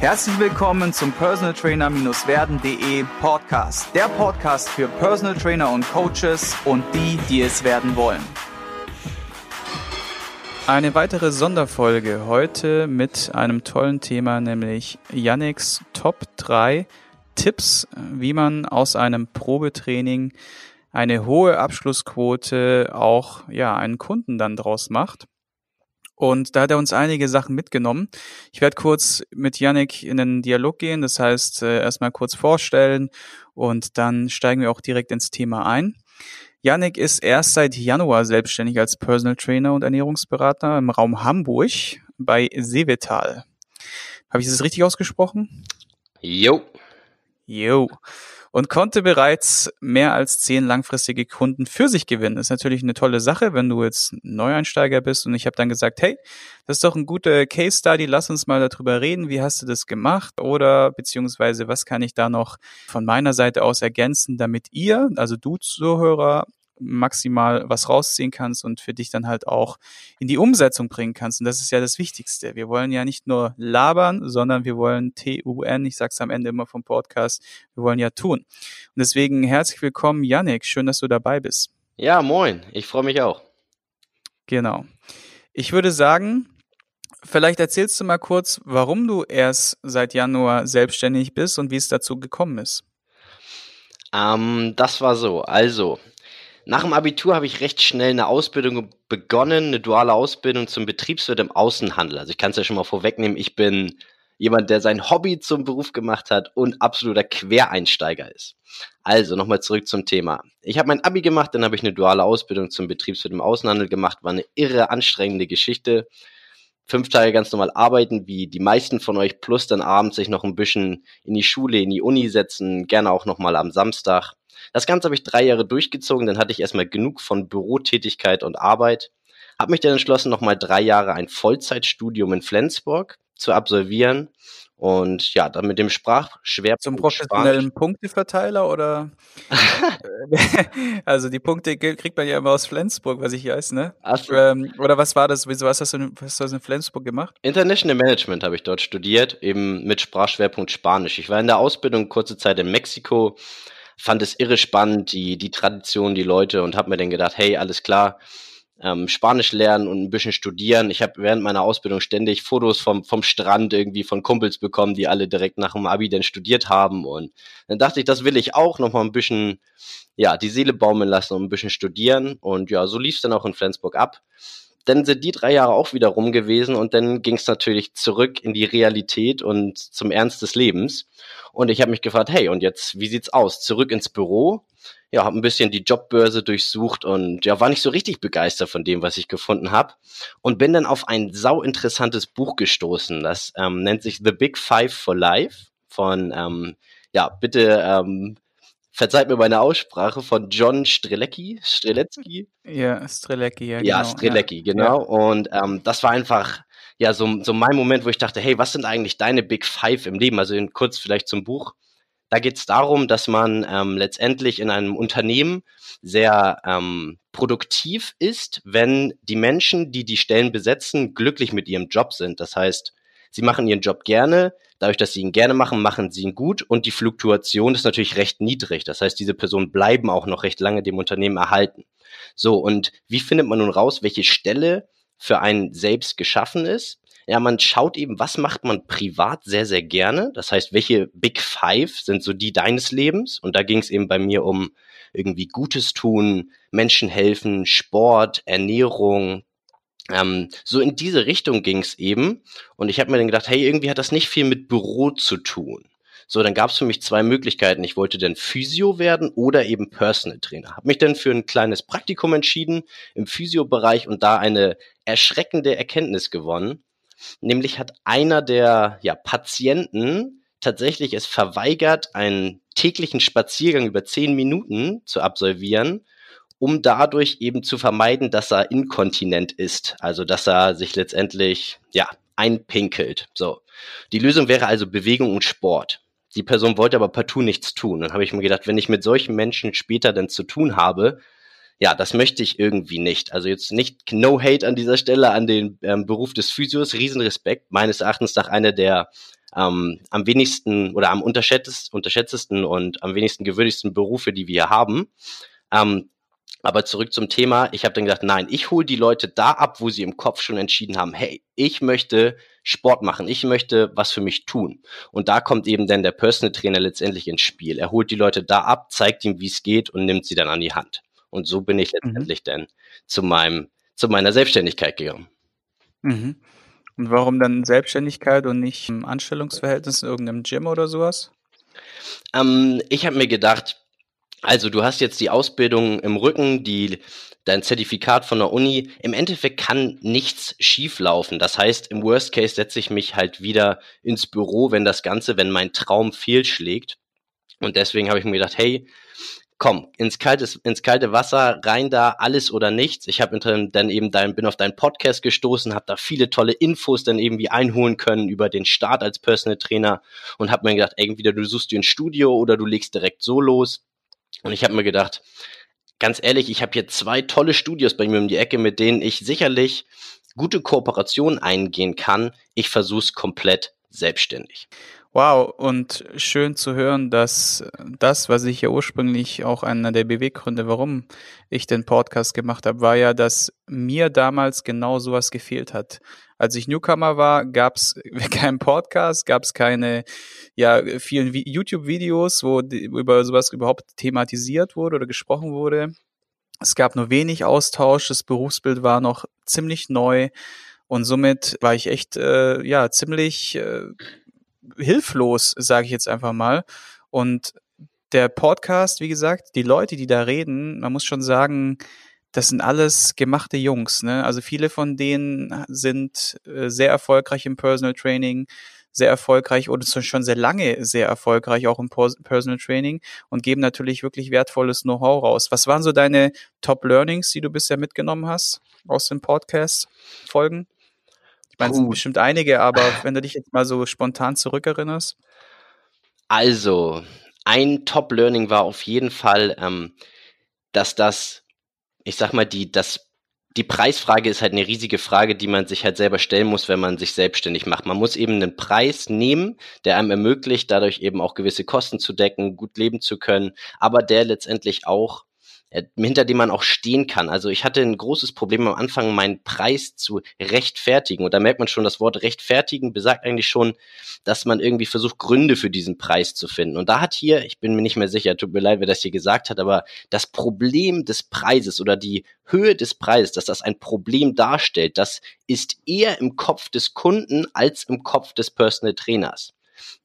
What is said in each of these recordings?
Herzlich willkommen zum Personal Trainer-werden.de Podcast. Der Podcast für Personal Trainer und Coaches und die, die es werden wollen. Eine weitere Sonderfolge heute mit einem tollen Thema, nämlich Yannicks Top 3 Tipps, wie man aus einem Probetraining eine hohe Abschlussquote auch ja einen Kunden dann draus macht. Und da hat er uns einige Sachen mitgenommen. Ich werde kurz mit Yannick in den Dialog gehen, das heißt äh, erstmal kurz vorstellen und dann steigen wir auch direkt ins Thema ein. Yannick ist erst seit Januar selbstständig als Personal Trainer und Ernährungsberater im Raum Hamburg bei Sevetal. Habe ich das richtig ausgesprochen? Jo. Jo und konnte bereits mehr als zehn langfristige Kunden für sich gewinnen. Das ist natürlich eine tolle Sache, wenn du jetzt Neueinsteiger bist. Und ich habe dann gesagt, hey, das ist doch ein guter Case Study, lass uns mal darüber reden, wie hast du das gemacht? Oder beziehungsweise was kann ich da noch von meiner Seite aus ergänzen, damit ihr, also du Zuhörer, maximal was rausziehen kannst und für dich dann halt auch in die Umsetzung bringen kannst. Und das ist ja das Wichtigste. Wir wollen ja nicht nur labern, sondern wir wollen T-U-N, ich sag's am Ende immer vom Podcast, wir wollen ja tun. Und deswegen herzlich willkommen, Yannick. Schön, dass du dabei bist. Ja, moin. Ich freue mich auch. Genau. Ich würde sagen, vielleicht erzählst du mal kurz, warum du erst seit Januar selbstständig bist und wie es dazu gekommen ist. Ähm, das war so. Also, nach dem Abitur habe ich recht schnell eine Ausbildung begonnen, eine duale Ausbildung zum Betriebswirt im Außenhandel. Also ich kann es ja schon mal vorwegnehmen, ich bin jemand, der sein Hobby zum Beruf gemacht hat und absoluter Quereinsteiger ist. Also nochmal zurück zum Thema. Ich habe mein Abi gemacht, dann habe ich eine duale Ausbildung zum Betriebswirt im Außenhandel gemacht, war eine irre anstrengende Geschichte. Fünf Tage ganz normal arbeiten, wie die meisten von euch, plus dann abends sich noch ein bisschen in die Schule, in die Uni setzen, gerne auch nochmal am Samstag. Das Ganze habe ich drei Jahre durchgezogen, dann hatte ich erstmal genug von Bürotätigkeit und Arbeit, habe mich dann entschlossen, nochmal drei Jahre ein Vollzeitstudium in Flensburg zu absolvieren und ja, dann mit dem Sprachschwerpunkt. Zum professionellen Spanisch. Punkteverteiler oder? also die Punkte kriegt man ja immer aus Flensburg, was ich weiß, ne? So. Ähm, oder was war das? Wieso was hast, du, hast du in Flensburg gemacht? International Management habe ich dort studiert, eben mit Sprachschwerpunkt Spanisch. Ich war in der Ausbildung kurze Zeit in Mexiko, fand es irre spannend, die, die Tradition, die Leute und habe mir dann gedacht, hey, alles klar, ähm, Spanisch lernen und ein bisschen studieren. Ich habe während meiner Ausbildung ständig Fotos vom, vom Strand irgendwie von Kumpels bekommen, die alle direkt nach dem Abi dann studiert haben. Und dann dachte ich, das will ich auch noch mal ein bisschen, ja, die Seele baumeln lassen und ein bisschen studieren. Und ja, so lief es dann auch in Flensburg ab dann sind die drei Jahre auch wieder rum gewesen und dann ging es natürlich zurück in die Realität und zum Ernst des Lebens. Und ich habe mich gefragt, hey, und jetzt, wie sieht's aus? Zurück ins Büro? Ja, habe ein bisschen die Jobbörse durchsucht und ja, war nicht so richtig begeistert von dem, was ich gefunden habe. Und bin dann auf ein sau interessantes Buch gestoßen. Das ähm, nennt sich The Big Five for Life von, ähm, ja, bitte ähm, verzeiht mir meine Aussprache, von John Strelecki. Strelecki? Ja, Strelecki, ja. Ja, genau, Strelecki, ja. genau. Ja. Und ähm, das war einfach ja so, so mein Moment, wo ich dachte, hey, was sind eigentlich deine Big Five im Leben? Also in, kurz vielleicht zum Buch. Da geht es darum, dass man ähm, letztendlich in einem Unternehmen sehr ähm, produktiv ist, wenn die Menschen, die die Stellen besetzen, glücklich mit ihrem Job sind. Das heißt, sie machen ihren Job gerne, Dadurch, dass sie ihn gerne machen, machen sie ihn gut und die Fluktuation ist natürlich recht niedrig. Das heißt, diese Personen bleiben auch noch recht lange dem Unternehmen erhalten. So, und wie findet man nun raus, welche Stelle für einen selbst geschaffen ist? Ja, man schaut eben, was macht man privat sehr, sehr gerne. Das heißt, welche Big Five sind so die deines Lebens? Und da ging es eben bei mir um irgendwie Gutes tun, Menschen helfen, Sport, Ernährung, ähm, so in diese Richtung ging es eben. Und ich habe mir dann gedacht, hey, irgendwie hat das nicht viel mit Büro zu tun. So, dann gab es für mich zwei Möglichkeiten. Ich wollte dann Physio werden oder eben Personal Trainer. Habe mich dann für ein kleines Praktikum entschieden im Physio-Bereich und da eine erschreckende Erkenntnis gewonnen. Nämlich hat einer der ja, Patienten tatsächlich es verweigert, einen täglichen Spaziergang über zehn Minuten zu absolvieren um dadurch eben zu vermeiden, dass er inkontinent ist, also dass er sich letztendlich ja einpinkelt. So, die Lösung wäre also Bewegung und Sport. Die Person wollte aber partout nichts tun. Dann habe ich mir gedacht, wenn ich mit solchen Menschen später dann zu tun habe, ja, das möchte ich irgendwie nicht. Also jetzt nicht no hate an dieser Stelle an den ähm, Beruf des Physios, Riesenrespekt, meines Erachtens nach einer der ähm, am wenigsten oder am unterschätztesten und am wenigsten gewürdigsten Berufe, die wir haben. Ähm, aber zurück zum Thema. Ich habe dann gedacht, nein, ich hole die Leute da ab, wo sie im Kopf schon entschieden haben, hey, ich möchte Sport machen, ich möchte was für mich tun. Und da kommt eben dann der Personal Trainer letztendlich ins Spiel. Er holt die Leute da ab, zeigt ihm, wie es geht und nimmt sie dann an die Hand. Und so bin ich mhm. letztendlich mhm. dann zu meinem, zu meiner Selbstständigkeit gegangen. Mhm. Und warum dann Selbstständigkeit und nicht im Anstellungsverhältnis in irgendeinem Gym oder sowas? Ähm, ich habe mir gedacht, also du hast jetzt die Ausbildung im Rücken, die dein Zertifikat von der Uni. Im Endeffekt kann nichts schieflaufen. Das heißt, im Worst Case setze ich mich halt wieder ins Büro, wenn das Ganze, wenn mein Traum fehlschlägt. Und deswegen habe ich mir gedacht, hey, komm, ins kalte, ins kalte Wasser, rein da, alles oder nichts. Ich habe dann eben dein, bin auf deinen Podcast gestoßen, habe da viele tolle Infos dann irgendwie einholen können über den Start als Personal Trainer und habe mir gedacht, entweder du suchst dir ein Studio oder du legst direkt so los. Und ich habe mir gedacht, ganz ehrlich, ich habe hier zwei tolle Studios bei mir um die Ecke, mit denen ich sicherlich gute Kooperationen eingehen kann. Ich versuche es komplett selbstständig. Wow, und schön zu hören, dass das, was ich ja ursprünglich auch einer der Beweggründe, warum ich den Podcast gemacht habe, war ja, dass mir damals genau sowas gefehlt hat. Als ich Newcomer war, gab es keinen Podcast, gab es keine ja vielen YouTube-Videos, wo über sowas überhaupt thematisiert wurde oder gesprochen wurde. Es gab nur wenig Austausch, das Berufsbild war noch ziemlich neu und somit war ich echt äh, ja ziemlich äh, hilflos, sage ich jetzt einfach mal. Und der Podcast, wie gesagt, die Leute, die da reden, man muss schon sagen, das sind alles gemachte Jungs. Ne? Also viele von denen sind äh, sehr erfolgreich im Personal Training, sehr erfolgreich oder schon sehr lange sehr erfolgreich auch im Personal Training und geben natürlich wirklich wertvolles Know-how raus. Was waren so deine Top Learnings, die du bisher mitgenommen hast aus den Podcast-Folgen? Meine, es sind bestimmt einige, aber wenn du dich jetzt mal so spontan zurückerinnerst. Also, ein Top-Learning war auf jeden Fall, ähm, dass das, ich sag mal, die, das die Preisfrage ist halt eine riesige Frage, die man sich halt selber stellen muss, wenn man sich selbstständig macht. Man muss eben einen Preis nehmen, der einem ermöglicht, dadurch eben auch gewisse Kosten zu decken, gut leben zu können, aber der letztendlich auch hinter dem man auch stehen kann. Also ich hatte ein großes Problem am Anfang, meinen Preis zu rechtfertigen. Und da merkt man schon, das Wort rechtfertigen besagt eigentlich schon, dass man irgendwie versucht, Gründe für diesen Preis zu finden. Und da hat hier, ich bin mir nicht mehr sicher, tut mir leid, wer das hier gesagt hat, aber das Problem des Preises oder die Höhe des Preises, dass das ein Problem darstellt, das ist eher im Kopf des Kunden als im Kopf des Personal Trainers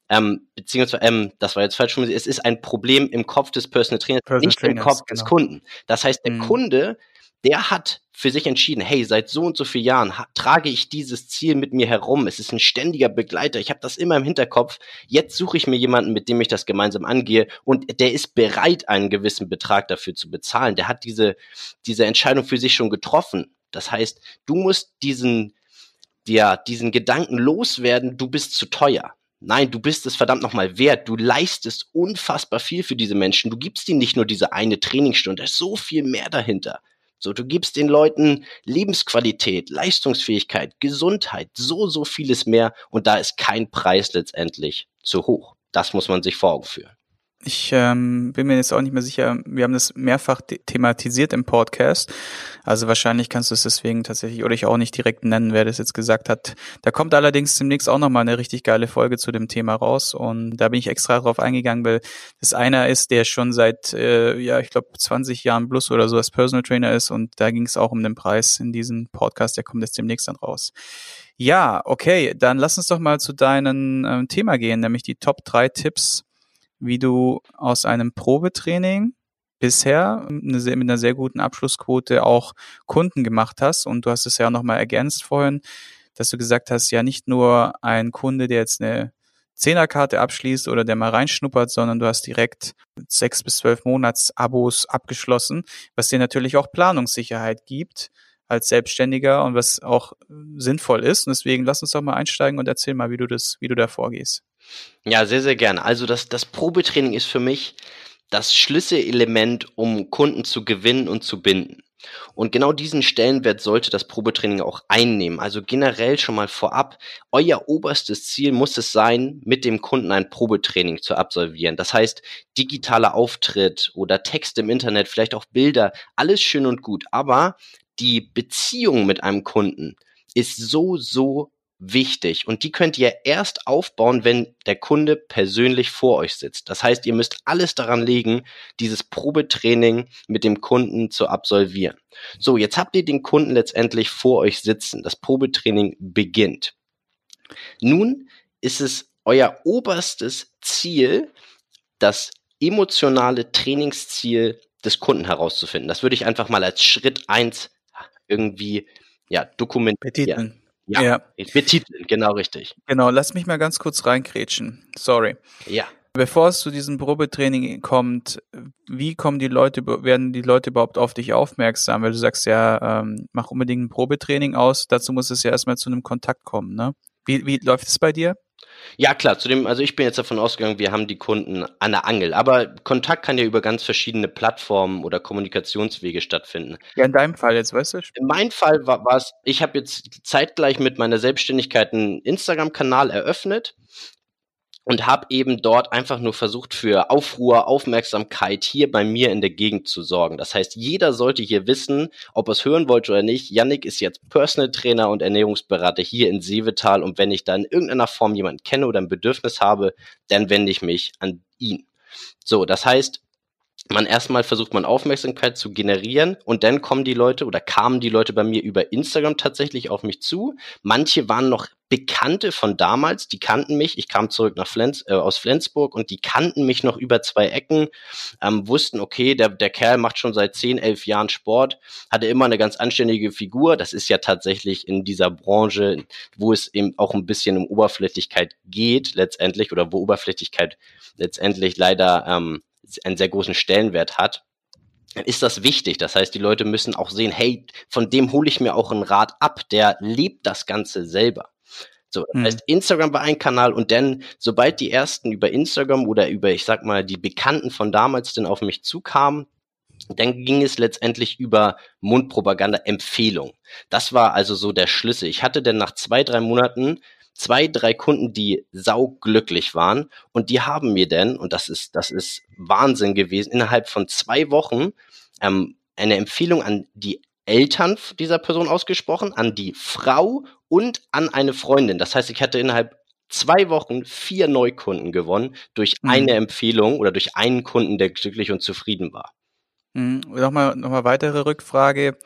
ähm, beziehungsweise, ähm, das war jetzt falsch es ist ein Problem im Kopf des Personal Trainers, Personal nicht Trainers, im Kopf genau. des Kunden. Das heißt, der mhm. Kunde, der hat für sich entschieden, hey, seit so und so vielen Jahren trage ich dieses Ziel mit mir herum. Es ist ein ständiger Begleiter. Ich habe das immer im Hinterkopf. Jetzt suche ich mir jemanden, mit dem ich das gemeinsam angehe und der ist bereit, einen gewissen Betrag dafür zu bezahlen. Der hat diese, diese Entscheidung für sich schon getroffen. Das heißt, du musst diesen, ja, diesen Gedanken loswerden, du bist zu teuer. Nein, du bist es verdammt nochmal wert. Du leistest unfassbar viel für diese Menschen. Du gibst ihnen nicht nur diese eine Trainingsstunde, da ist so viel mehr dahinter. So, du gibst den Leuten Lebensqualität, Leistungsfähigkeit, Gesundheit, so, so vieles mehr. Und da ist kein Preis letztendlich zu hoch. Das muss man sich vor Augen führen. Ich ähm, bin mir jetzt auch nicht mehr sicher. Wir haben das mehrfach thematisiert im Podcast. Also wahrscheinlich kannst du es deswegen tatsächlich oder ich auch nicht direkt nennen, wer das jetzt gesagt hat. Da kommt allerdings demnächst auch nochmal eine richtig geile Folge zu dem Thema raus. Und da bin ich extra drauf eingegangen, weil das einer ist, der schon seit, äh, ja, ich glaube, 20 Jahren plus oder so als Personal Trainer ist. Und da ging es auch um den Preis in diesem Podcast. Der kommt jetzt demnächst dann raus. Ja, okay, dann lass uns doch mal zu deinem ähm, Thema gehen, nämlich die Top 3 Tipps wie du aus einem Probetraining bisher eine sehr, mit einer sehr guten Abschlussquote auch Kunden gemacht hast. Und du hast es ja nochmal ergänzt vorhin, dass du gesagt hast, ja nicht nur ein Kunde, der jetzt eine Zehnerkarte abschließt oder der mal reinschnuppert, sondern du hast direkt sechs bis zwölf Monats Abos abgeschlossen, was dir natürlich auch Planungssicherheit gibt als Selbstständiger und was auch sinnvoll ist. Und deswegen lass uns doch mal einsteigen und erzähl mal, wie du das, wie du da vorgehst. Ja, sehr, sehr gerne. Also das, das Probetraining ist für mich das Schlüsselelement, um Kunden zu gewinnen und zu binden. Und genau diesen Stellenwert sollte das Probetraining auch einnehmen. Also generell schon mal vorab, euer oberstes Ziel muss es sein, mit dem Kunden ein Probetraining zu absolvieren. Das heißt, digitaler Auftritt oder Text im Internet, vielleicht auch Bilder, alles schön und gut. Aber die Beziehung mit einem Kunden ist so, so wichtig und die könnt ihr erst aufbauen, wenn der Kunde persönlich vor euch sitzt. Das heißt, ihr müsst alles daran legen, dieses Probetraining mit dem Kunden zu absolvieren. So, jetzt habt ihr den Kunden letztendlich vor euch sitzen. Das Probetraining beginnt. Nun ist es euer oberstes Ziel, das emotionale Trainingsziel des Kunden herauszufinden. Das würde ich einfach mal als Schritt eins irgendwie ja, dokumentieren. Betiteln. Ja, ja. betiteln, genau richtig. Genau, lass mich mal ganz kurz reinkrätschen. Sorry. Ja. Bevor es zu diesem Probetraining kommt, wie kommen die Leute, werden die Leute überhaupt auf dich aufmerksam? Weil du sagst ja, ähm, mach unbedingt ein Probetraining aus, dazu muss es ja erstmal zu einem Kontakt kommen, ne? Wie, wie läuft es bei dir? Ja, klar, zudem, also ich bin jetzt davon ausgegangen, wir haben die Kunden an der Angel. Aber Kontakt kann ja über ganz verschiedene Plattformen oder Kommunikationswege stattfinden. Ja, in deinem Fall jetzt, weißt du? In meinem Fall war es, ich habe jetzt zeitgleich mit meiner Selbstständigkeit einen Instagram-Kanal eröffnet und habe eben dort einfach nur versucht, für Aufruhr, Aufmerksamkeit hier bei mir in der Gegend zu sorgen. Das heißt, jeder sollte hier wissen, ob er es hören wollte oder nicht. Yannick ist jetzt Personal Trainer und Ernährungsberater hier in Seevetal und wenn ich da in irgendeiner Form jemanden kenne oder ein Bedürfnis habe, dann wende ich mich an ihn. So, das heißt, man erstmal versucht man Aufmerksamkeit zu generieren und dann kommen die Leute oder kamen die Leute bei mir über Instagram tatsächlich auf mich zu. Manche waren noch Bekannte von damals, die kannten mich. Ich kam zurück nach Flens, äh, aus Flensburg und die kannten mich noch über zwei Ecken, ähm, wussten, okay, der, der Kerl macht schon seit zehn, elf Jahren Sport, hatte immer eine ganz anständige Figur. Das ist ja tatsächlich in dieser Branche, wo es eben auch ein bisschen um Oberflächlichkeit geht letztendlich oder wo Oberflächlichkeit letztendlich leider ähm, einen sehr großen Stellenwert hat, dann ist das wichtig. Das heißt, die Leute müssen auch sehen, hey, von dem hole ich mir auch einen Rat ab, der lebt das Ganze selber. So, das mhm. heißt, Instagram war ein Kanal und dann, sobald die ersten über Instagram oder über, ich sag mal, die Bekannten von damals dann auf mich zukamen, dann ging es letztendlich über Mundpropaganda Empfehlung. Das war also so der Schlüssel. Ich hatte dann nach zwei, drei Monaten zwei, drei Kunden, die sauglücklich waren und die haben mir denn, und das ist, das ist Wahnsinn gewesen, innerhalb von zwei Wochen ähm, eine Empfehlung an die Eltern dieser Person ausgesprochen, an die Frau und an eine Freundin. Das heißt, ich hatte innerhalb zwei Wochen vier Neukunden gewonnen durch mhm. eine Empfehlung oder durch einen Kunden, der glücklich und zufrieden war. Mhm. Nochmal, nochmal weitere Rückfrage.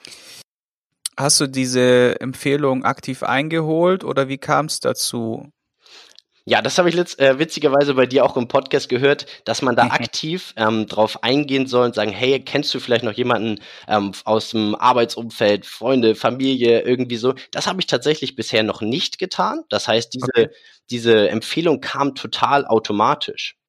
Hast du diese Empfehlung aktiv eingeholt oder wie kam es dazu? Ja, das habe ich letzt, äh, witzigerweise bei dir auch im Podcast gehört, dass man da aktiv ähm, drauf eingehen soll und sagen, hey, kennst du vielleicht noch jemanden ähm, aus dem Arbeitsumfeld, Freunde, Familie, irgendwie so. Das habe ich tatsächlich bisher noch nicht getan. Das heißt, diese, okay. diese Empfehlung kam total automatisch.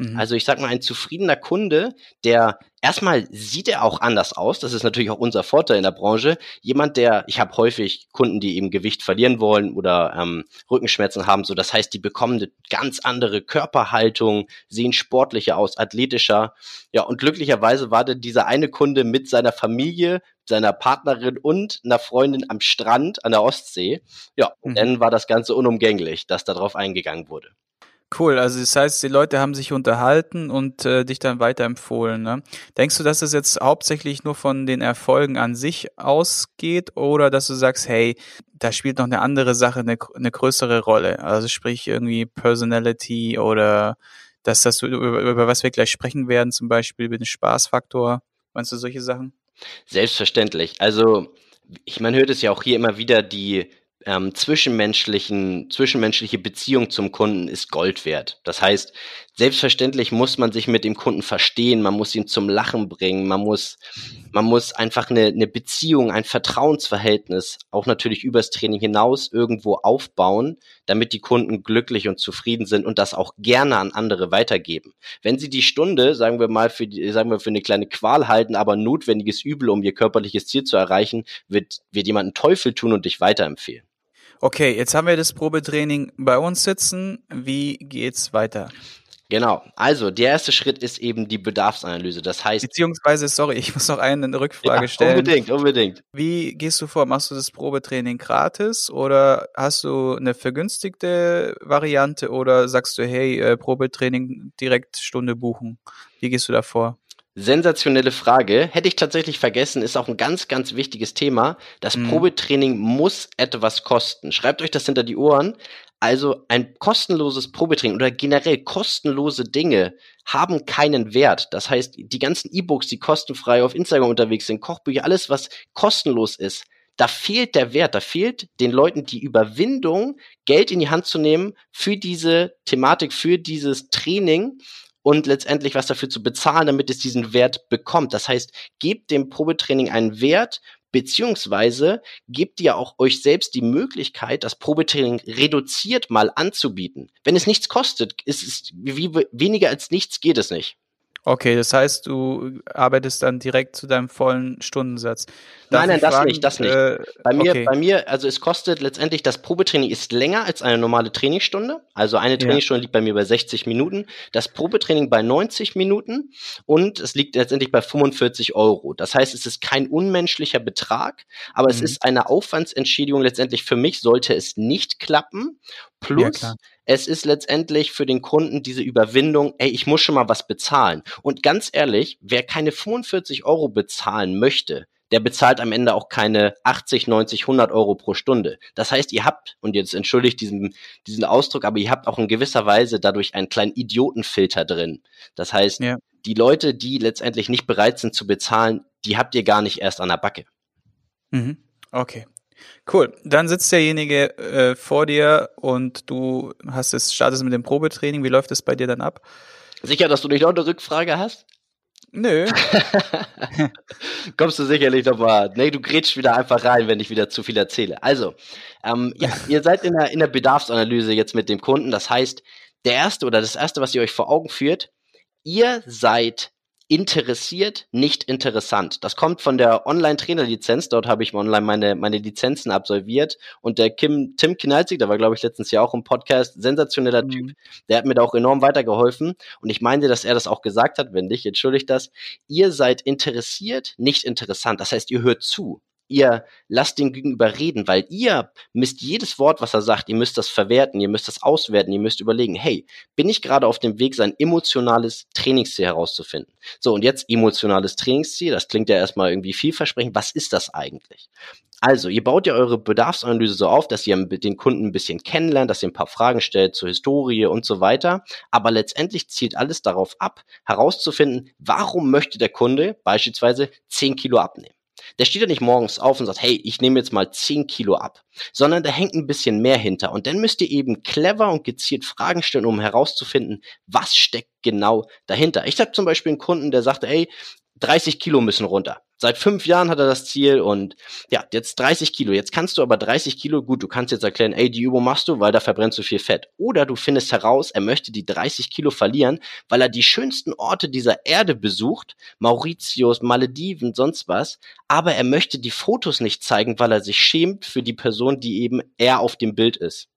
Mhm. Also ich sag mal, ein zufriedener Kunde, der erstmal sieht er auch anders aus. Das ist natürlich auch unser Vorteil in der Branche. Jemand, der, ich habe häufig Kunden, die eben Gewicht verlieren wollen oder ähm, Rückenschmerzen haben. So, das heißt, die bekommen eine ganz andere Körperhaltung, sehen sportlicher aus, athletischer. Ja, und glücklicherweise war dann dieser eine Kunde mit seiner Familie, seiner Partnerin und einer Freundin am Strand an der Ostsee. Ja, und mhm. dann war das Ganze unumgänglich, dass darauf eingegangen wurde. Cool, also das heißt, die Leute haben sich unterhalten und äh, dich dann weiterempfohlen. Ne? Denkst du, dass es jetzt hauptsächlich nur von den Erfolgen an sich ausgeht oder dass du sagst, hey, da spielt noch eine andere Sache eine, eine größere Rolle? Also sprich irgendwie Personality oder dass das über, über was wir gleich sprechen werden, zum Beispiel über den Spaßfaktor. Meinst du solche Sachen? Selbstverständlich. Also ich, man hört es ja auch hier immer wieder, die ähm, zwischenmenschlichen, zwischenmenschliche Beziehung zum Kunden ist Gold wert. Das heißt, selbstverständlich muss man sich mit dem Kunden verstehen, man muss ihn zum Lachen bringen, man muss, man muss einfach eine, eine Beziehung, ein Vertrauensverhältnis, auch natürlich übers Training hinaus irgendwo aufbauen, damit die Kunden glücklich und zufrieden sind und das auch gerne an andere weitergeben. Wenn sie die Stunde, sagen wir mal, für die, sagen wir für eine kleine Qual halten, aber notwendiges Übel, um ihr körperliches Ziel zu erreichen, wird, wird jemand einen Teufel tun und dich weiterempfehlen. Okay, jetzt haben wir das Probetraining bei uns sitzen. Wie geht's weiter? Genau. Also, der erste Schritt ist eben die Bedarfsanalyse. Das heißt. Beziehungsweise, sorry, ich muss noch eine Rückfrage ja, stellen. Unbedingt, unbedingt. Wie gehst du vor? Machst du das Probetraining gratis oder hast du eine vergünstigte Variante oder sagst du, hey, äh, Probetraining direkt Stunde buchen? Wie gehst du da vor? Sensationelle Frage. Hätte ich tatsächlich vergessen, ist auch ein ganz, ganz wichtiges Thema. Das mhm. Probetraining muss etwas kosten. Schreibt euch das hinter die Ohren. Also ein kostenloses Probetraining oder generell kostenlose Dinge haben keinen Wert. Das heißt, die ganzen E-Books, die kostenfrei auf Instagram unterwegs sind, Kochbücher, alles, was kostenlos ist, da fehlt der Wert, da fehlt den Leuten die Überwindung, Geld in die Hand zu nehmen für diese Thematik, für dieses Training und letztendlich was dafür zu bezahlen, damit es diesen Wert bekommt. Das heißt, gebt dem Probetraining einen Wert, beziehungsweise gebt ihr auch euch selbst die Möglichkeit, das Probetraining reduziert mal anzubieten. Wenn es nichts kostet, ist es wie, weniger als nichts geht es nicht. Okay, das heißt, du arbeitest dann direkt zu deinem vollen Stundensatz. Darf nein, nein, das fragen, nicht, das nicht. Äh, bei mir, okay. bei mir, also es kostet letztendlich, das Probetraining ist länger als eine normale Trainingsstunde. Also eine Trainingsstunde ja. liegt bei mir bei 60 Minuten, das Probetraining bei 90 Minuten und es liegt letztendlich bei 45 Euro. Das heißt, es ist kein unmenschlicher Betrag, aber mhm. es ist eine Aufwandsentschädigung letztendlich für mich, sollte es nicht klappen. Plus, ja, es ist letztendlich für den Kunden diese Überwindung, ey, ich muss schon mal was bezahlen. Und ganz ehrlich, wer keine 45 Euro bezahlen möchte, der bezahlt am Ende auch keine 80, 90, 100 Euro pro Stunde. Das heißt, ihr habt, und jetzt entschuldigt diesen, diesen Ausdruck, aber ihr habt auch in gewisser Weise dadurch einen kleinen Idiotenfilter drin. Das heißt, ja. die Leute, die letztendlich nicht bereit sind zu bezahlen, die habt ihr gar nicht erst an der Backe. Mhm. Okay. Cool. Dann sitzt derjenige äh, vor dir und du hast es, startest mit dem Probetraining. Wie läuft es bei dir dann ab? Sicher, dass du nicht noch eine Rückfrage hast? Nö. Kommst du sicherlich nochmal. Nee, du grätschst wieder einfach rein, wenn ich wieder zu viel erzähle. Also, ähm, ja, ihr seid in der, in der Bedarfsanalyse jetzt mit dem Kunden. Das heißt, der erste oder das erste, was ihr euch vor Augen führt, ihr seid interessiert, nicht interessant. Das kommt von der Online-Trainer-Lizenz. Dort habe ich online meine, meine Lizenzen absolviert. Und der Kim, Tim Kinalzig, der war, glaube ich, letztens ja auch im Podcast, sensationeller mhm. Typ. Der hat mir da auch enorm weitergeholfen. Und ich meine, dass er das auch gesagt hat, wenn nicht, entschuldigt das. Ihr seid interessiert, nicht interessant. Das heißt, ihr hört zu ihr lasst den Gegenüber reden, weil ihr müsst jedes Wort, was er sagt, ihr müsst das verwerten, ihr müsst das auswerten, ihr müsst überlegen, hey, bin ich gerade auf dem Weg, sein emotionales Trainingsziel herauszufinden? So, und jetzt emotionales Trainingsziel, das klingt ja erstmal irgendwie vielversprechend. Was ist das eigentlich? Also, ihr baut ja eure Bedarfsanalyse so auf, dass ihr den Kunden ein bisschen kennenlernt, dass ihr ein paar Fragen stellt zur Historie und so weiter. Aber letztendlich zielt alles darauf ab, herauszufinden, warum möchte der Kunde beispielsweise 10 Kilo abnehmen. Der steht ja nicht morgens auf und sagt, hey, ich nehme jetzt mal 10 Kilo ab, sondern da hängt ein bisschen mehr hinter. Und dann müsst ihr eben clever und gezielt Fragen stellen, um herauszufinden, was steckt genau dahinter. Ich habe zum Beispiel einen Kunden, der sagte, ey, 30 Kilo müssen runter. Seit fünf Jahren hat er das Ziel und ja, jetzt 30 Kilo. Jetzt kannst du aber 30 Kilo, gut, du kannst jetzt erklären, ey, die Übung machst du, weil da verbrennst du viel Fett. Oder du findest heraus, er möchte die 30 Kilo verlieren, weil er die schönsten Orte dieser Erde besucht, Mauritius, Malediven, sonst was, aber er möchte die Fotos nicht zeigen, weil er sich schämt für die Person, die eben er auf dem Bild ist.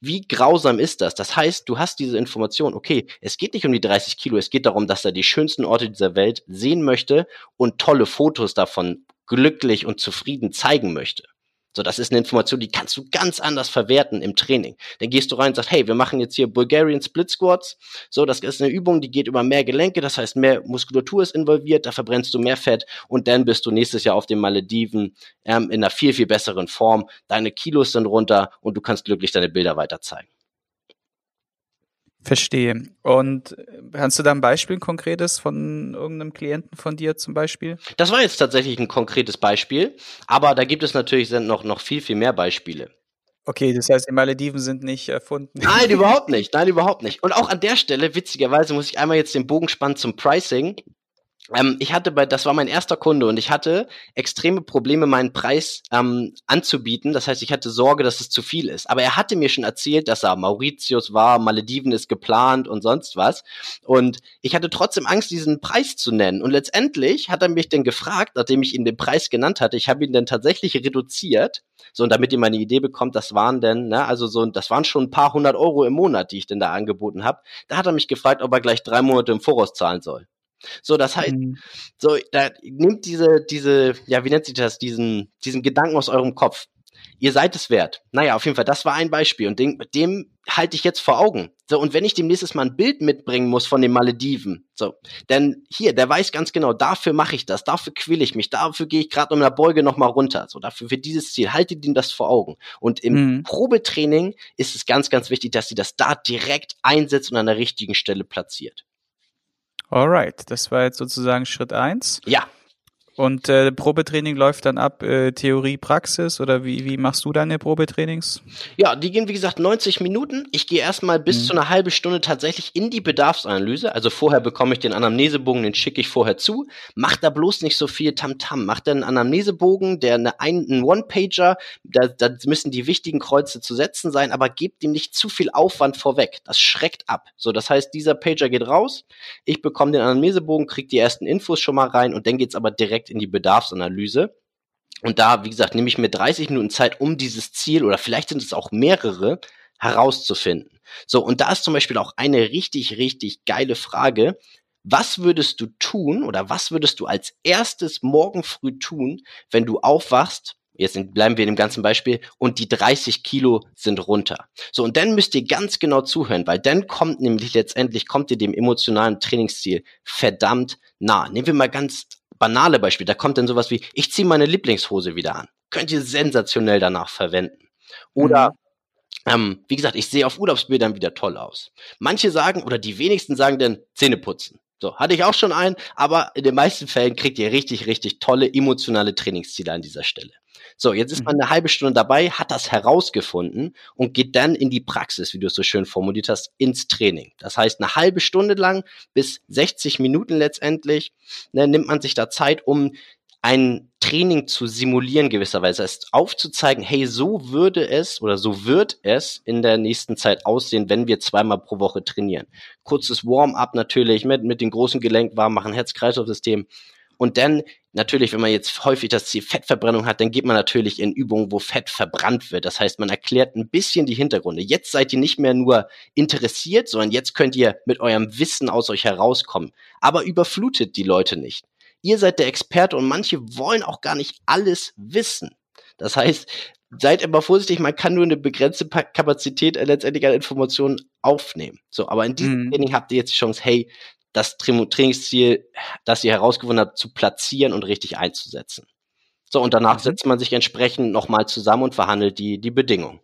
Wie grausam ist das? Das heißt, du hast diese Information, okay, es geht nicht um die 30 Kilo, es geht darum, dass er die schönsten Orte dieser Welt sehen möchte und tolle Fotos davon glücklich und zufrieden zeigen möchte. So, das ist eine Information, die kannst du ganz anders verwerten im Training. Dann gehst du rein und sagst, hey, wir machen jetzt hier Bulgarian Split Squats. So, das ist eine Übung, die geht über mehr Gelenke, das heißt, mehr Muskulatur ist involviert, da verbrennst du mehr Fett und dann bist du nächstes Jahr auf den Malediven ähm, in einer viel, viel besseren Form. Deine Kilos sind runter und du kannst glücklich deine Bilder weiter zeigen. Verstehe. Und kannst du da ein Beispiel konkretes von irgendeinem Klienten von dir zum Beispiel? Das war jetzt tatsächlich ein konkretes Beispiel, aber da gibt es natürlich noch, noch viel, viel mehr Beispiele. Okay, das heißt, die Malediven sind nicht erfunden. Nein, überhaupt nicht. Nein, überhaupt nicht. Und auch an der Stelle, witzigerweise, muss ich einmal jetzt den Bogen spannen zum Pricing. Ähm, ich hatte bei, das war mein erster Kunde und ich hatte extreme Probleme, meinen Preis ähm, anzubieten. Das heißt, ich hatte Sorge, dass es zu viel ist. Aber er hatte mir schon erzählt, dass er Mauritius war, Malediven ist geplant und sonst was. Und ich hatte trotzdem Angst, diesen Preis zu nennen. Und letztendlich hat er mich dann gefragt, nachdem ich ihm den Preis genannt hatte, ich habe ihn dann tatsächlich reduziert. So, und damit ihr mal eine Idee bekommt, das waren denn, ne, also so, das waren schon ein paar hundert Euro im Monat, die ich denn da angeboten habe. Da hat er mich gefragt, ob er gleich drei Monate im Voraus zahlen soll. So, das heißt, mhm. so, da nimmt diese, diese, ja, wie nennt sich das, diesen, diesen Gedanken aus eurem Kopf. Ihr seid es wert. Naja, auf jeden Fall, das war ein Beispiel und dem, dem halte ich jetzt vor Augen. So, und wenn ich dem nächstes Mal ein Bild mitbringen muss von den Malediven, so, denn hier, der weiß ganz genau, dafür mache ich das, dafür quäle ich mich, dafür gehe ich gerade um der Beuge nochmal runter, so, dafür für dieses Ziel, haltet ihm das vor Augen. Und im mhm. Probetraining ist es ganz, ganz wichtig, dass sie das da direkt einsetzt und an der richtigen Stelle platziert. Alright, das war jetzt sozusagen Schritt eins. Ja. Und äh, Probetraining läuft dann ab äh, Theorie, Praxis oder wie, wie machst du deine Probetrainings? Ja, die gehen wie gesagt 90 Minuten. Ich gehe erstmal bis mhm. zu einer halben Stunde tatsächlich in die Bedarfsanalyse. Also vorher bekomme ich den Anamnesebogen, den schicke ich vorher zu. Mach da bloß nicht so viel Tamtam. -Tam. Mach dann einen Anamnesebogen, der eine, ein One-Pager, da, da müssen die wichtigen Kreuze zu setzen sein, aber gebt ihm nicht zu viel Aufwand vorweg. Das schreckt ab. So, das heißt, dieser Pager geht raus. Ich bekomme den Anamnesebogen, kriege die ersten Infos schon mal rein und dann geht's aber direkt in die Bedarfsanalyse. Und da, wie gesagt, nehme ich mir 30 Minuten Zeit, um dieses Ziel oder vielleicht sind es auch mehrere herauszufinden. So, und da ist zum Beispiel auch eine richtig, richtig geile Frage. Was würdest du tun oder was würdest du als erstes morgen früh tun, wenn du aufwachst jetzt bleiben wir in dem ganzen Beispiel, und die 30 Kilo sind runter. So, und dann müsst ihr ganz genau zuhören, weil dann kommt nämlich letztendlich, kommt ihr dem emotionalen Trainingsziel verdammt nah. Nehmen wir mal ganz banale Beispiel, da kommt dann sowas wie, ich ziehe meine Lieblingshose wieder an. Könnt ihr sensationell danach verwenden. Oder mhm. ähm, wie gesagt, ich sehe auf Urlaubsbildern wieder toll aus. Manche sagen, oder die wenigsten sagen dann Zähne putzen. So, hatte ich auch schon einen, aber in den meisten Fällen kriegt ihr richtig, richtig tolle emotionale Trainingsziele an dieser Stelle. So, jetzt ist man mhm. eine halbe Stunde dabei, hat das herausgefunden und geht dann in die Praxis, wie du es so schön formuliert hast, ins Training. Das heißt, eine halbe Stunde lang bis 60 Minuten letztendlich ne, nimmt man sich da Zeit, um ein Training zu simulieren gewisserweise, ist aufzuzeigen, hey, so würde es oder so wird es in der nächsten Zeit aussehen, wenn wir zweimal pro Woche trainieren. Kurzes Warm-up natürlich mit, mit den großen Gelenk warm machen, Herz-Kreislauf-System und dann natürlich, wenn man jetzt häufig das Ziel Fettverbrennung hat, dann geht man natürlich in Übungen, wo Fett verbrannt wird. Das heißt, man erklärt ein bisschen die Hintergründe. Jetzt seid ihr nicht mehr nur interessiert, sondern jetzt könnt ihr mit eurem Wissen aus euch herauskommen. Aber überflutet die Leute nicht. Ihr seid der Experte und manche wollen auch gar nicht alles wissen. Das heißt, seid immer vorsichtig, man kann nur eine begrenzte Kapazität letztendlich an Informationen aufnehmen. So, aber in diesem mhm. Training habt ihr jetzt die Chance, hey, das Trainingsziel, das ihr herausgefunden habt, zu platzieren und richtig einzusetzen. So, und danach mhm. setzt man sich entsprechend nochmal zusammen und verhandelt die, die Bedingungen.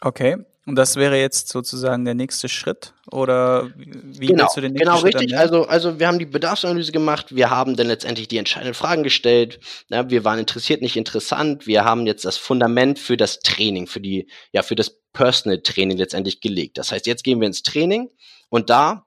Okay. Und das wäre jetzt sozusagen der nächste Schritt? Oder wie genau, willst du den nächsten genau, Schritt? Genau, richtig. Also, also wir haben die Bedarfsanalyse gemacht, wir haben dann letztendlich die entscheidenden Fragen gestellt. Ja, wir waren interessiert, nicht interessant. Wir haben jetzt das Fundament für das Training, für die, ja, für das Personal Training letztendlich gelegt. Das heißt, jetzt gehen wir ins Training und da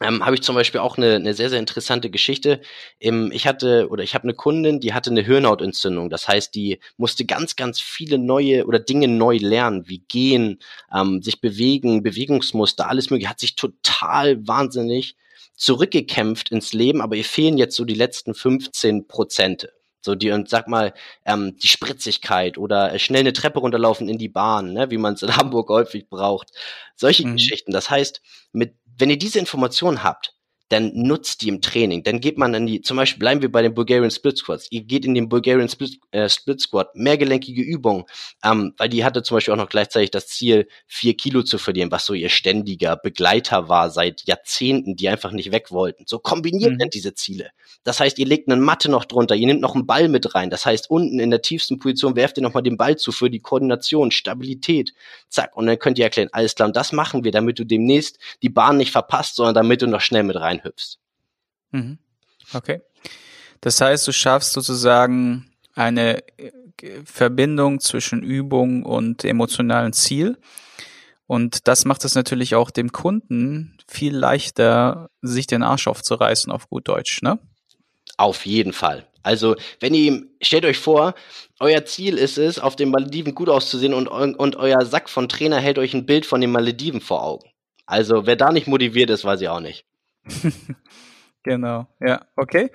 ähm, habe ich zum Beispiel auch eine, eine sehr, sehr interessante Geschichte. Im, ich hatte oder ich habe eine Kundin, die hatte eine Hirnhautentzündung. Das heißt, die musste ganz, ganz viele neue oder Dinge neu lernen, wie gehen, ähm, sich bewegen, Bewegungsmuster, alles mögliche. Hat sich total wahnsinnig zurückgekämpft ins Leben, aber ihr fehlen jetzt so die letzten 15 Prozente. So die und sag mal ähm, die Spritzigkeit oder schnell eine Treppe runterlaufen in die Bahn, ne, wie man es in Hamburg häufig braucht. Solche mhm. Geschichten. Das heißt, mit wenn ihr diese Information habt, dann nutzt die im Training. Dann geht man an die, zum Beispiel bleiben wir bei den Bulgarian Split Squats. Ihr geht in den Bulgarian Split, äh, Split Squat, mehrgelenkige Übungen, ähm, weil die hatte zum Beispiel auch noch gleichzeitig das Ziel, vier Kilo zu verlieren, was so ihr ständiger Begleiter war seit Jahrzehnten, die einfach nicht weg wollten. So kombiniert mhm. diese Ziele. Das heißt, ihr legt eine Matte noch drunter, ihr nehmt noch einen Ball mit rein. Das heißt, unten in der tiefsten Position werft ihr nochmal den Ball zu für die Koordination, Stabilität. Zack. Und dann könnt ihr erklären, alles klar, und das machen wir, damit du demnächst die Bahn nicht verpasst, sondern damit du noch schnell mit reinhüpfst. Mhm. Okay. Das heißt, du schaffst sozusagen eine äh, Verbindung zwischen Übung und emotionalen Ziel. Und das macht es natürlich auch dem Kunden viel leichter, sich den Arsch aufzureißen auf gut Deutsch, ne? Auf jeden Fall. Also, wenn ihr ihm, stellt euch vor, euer Ziel ist es, auf den Malediven gut auszusehen und, und euer Sack von Trainer hält euch ein Bild von den Malediven vor Augen. Also, wer da nicht motiviert ist, weiß ich auch nicht. genau, ja, okay.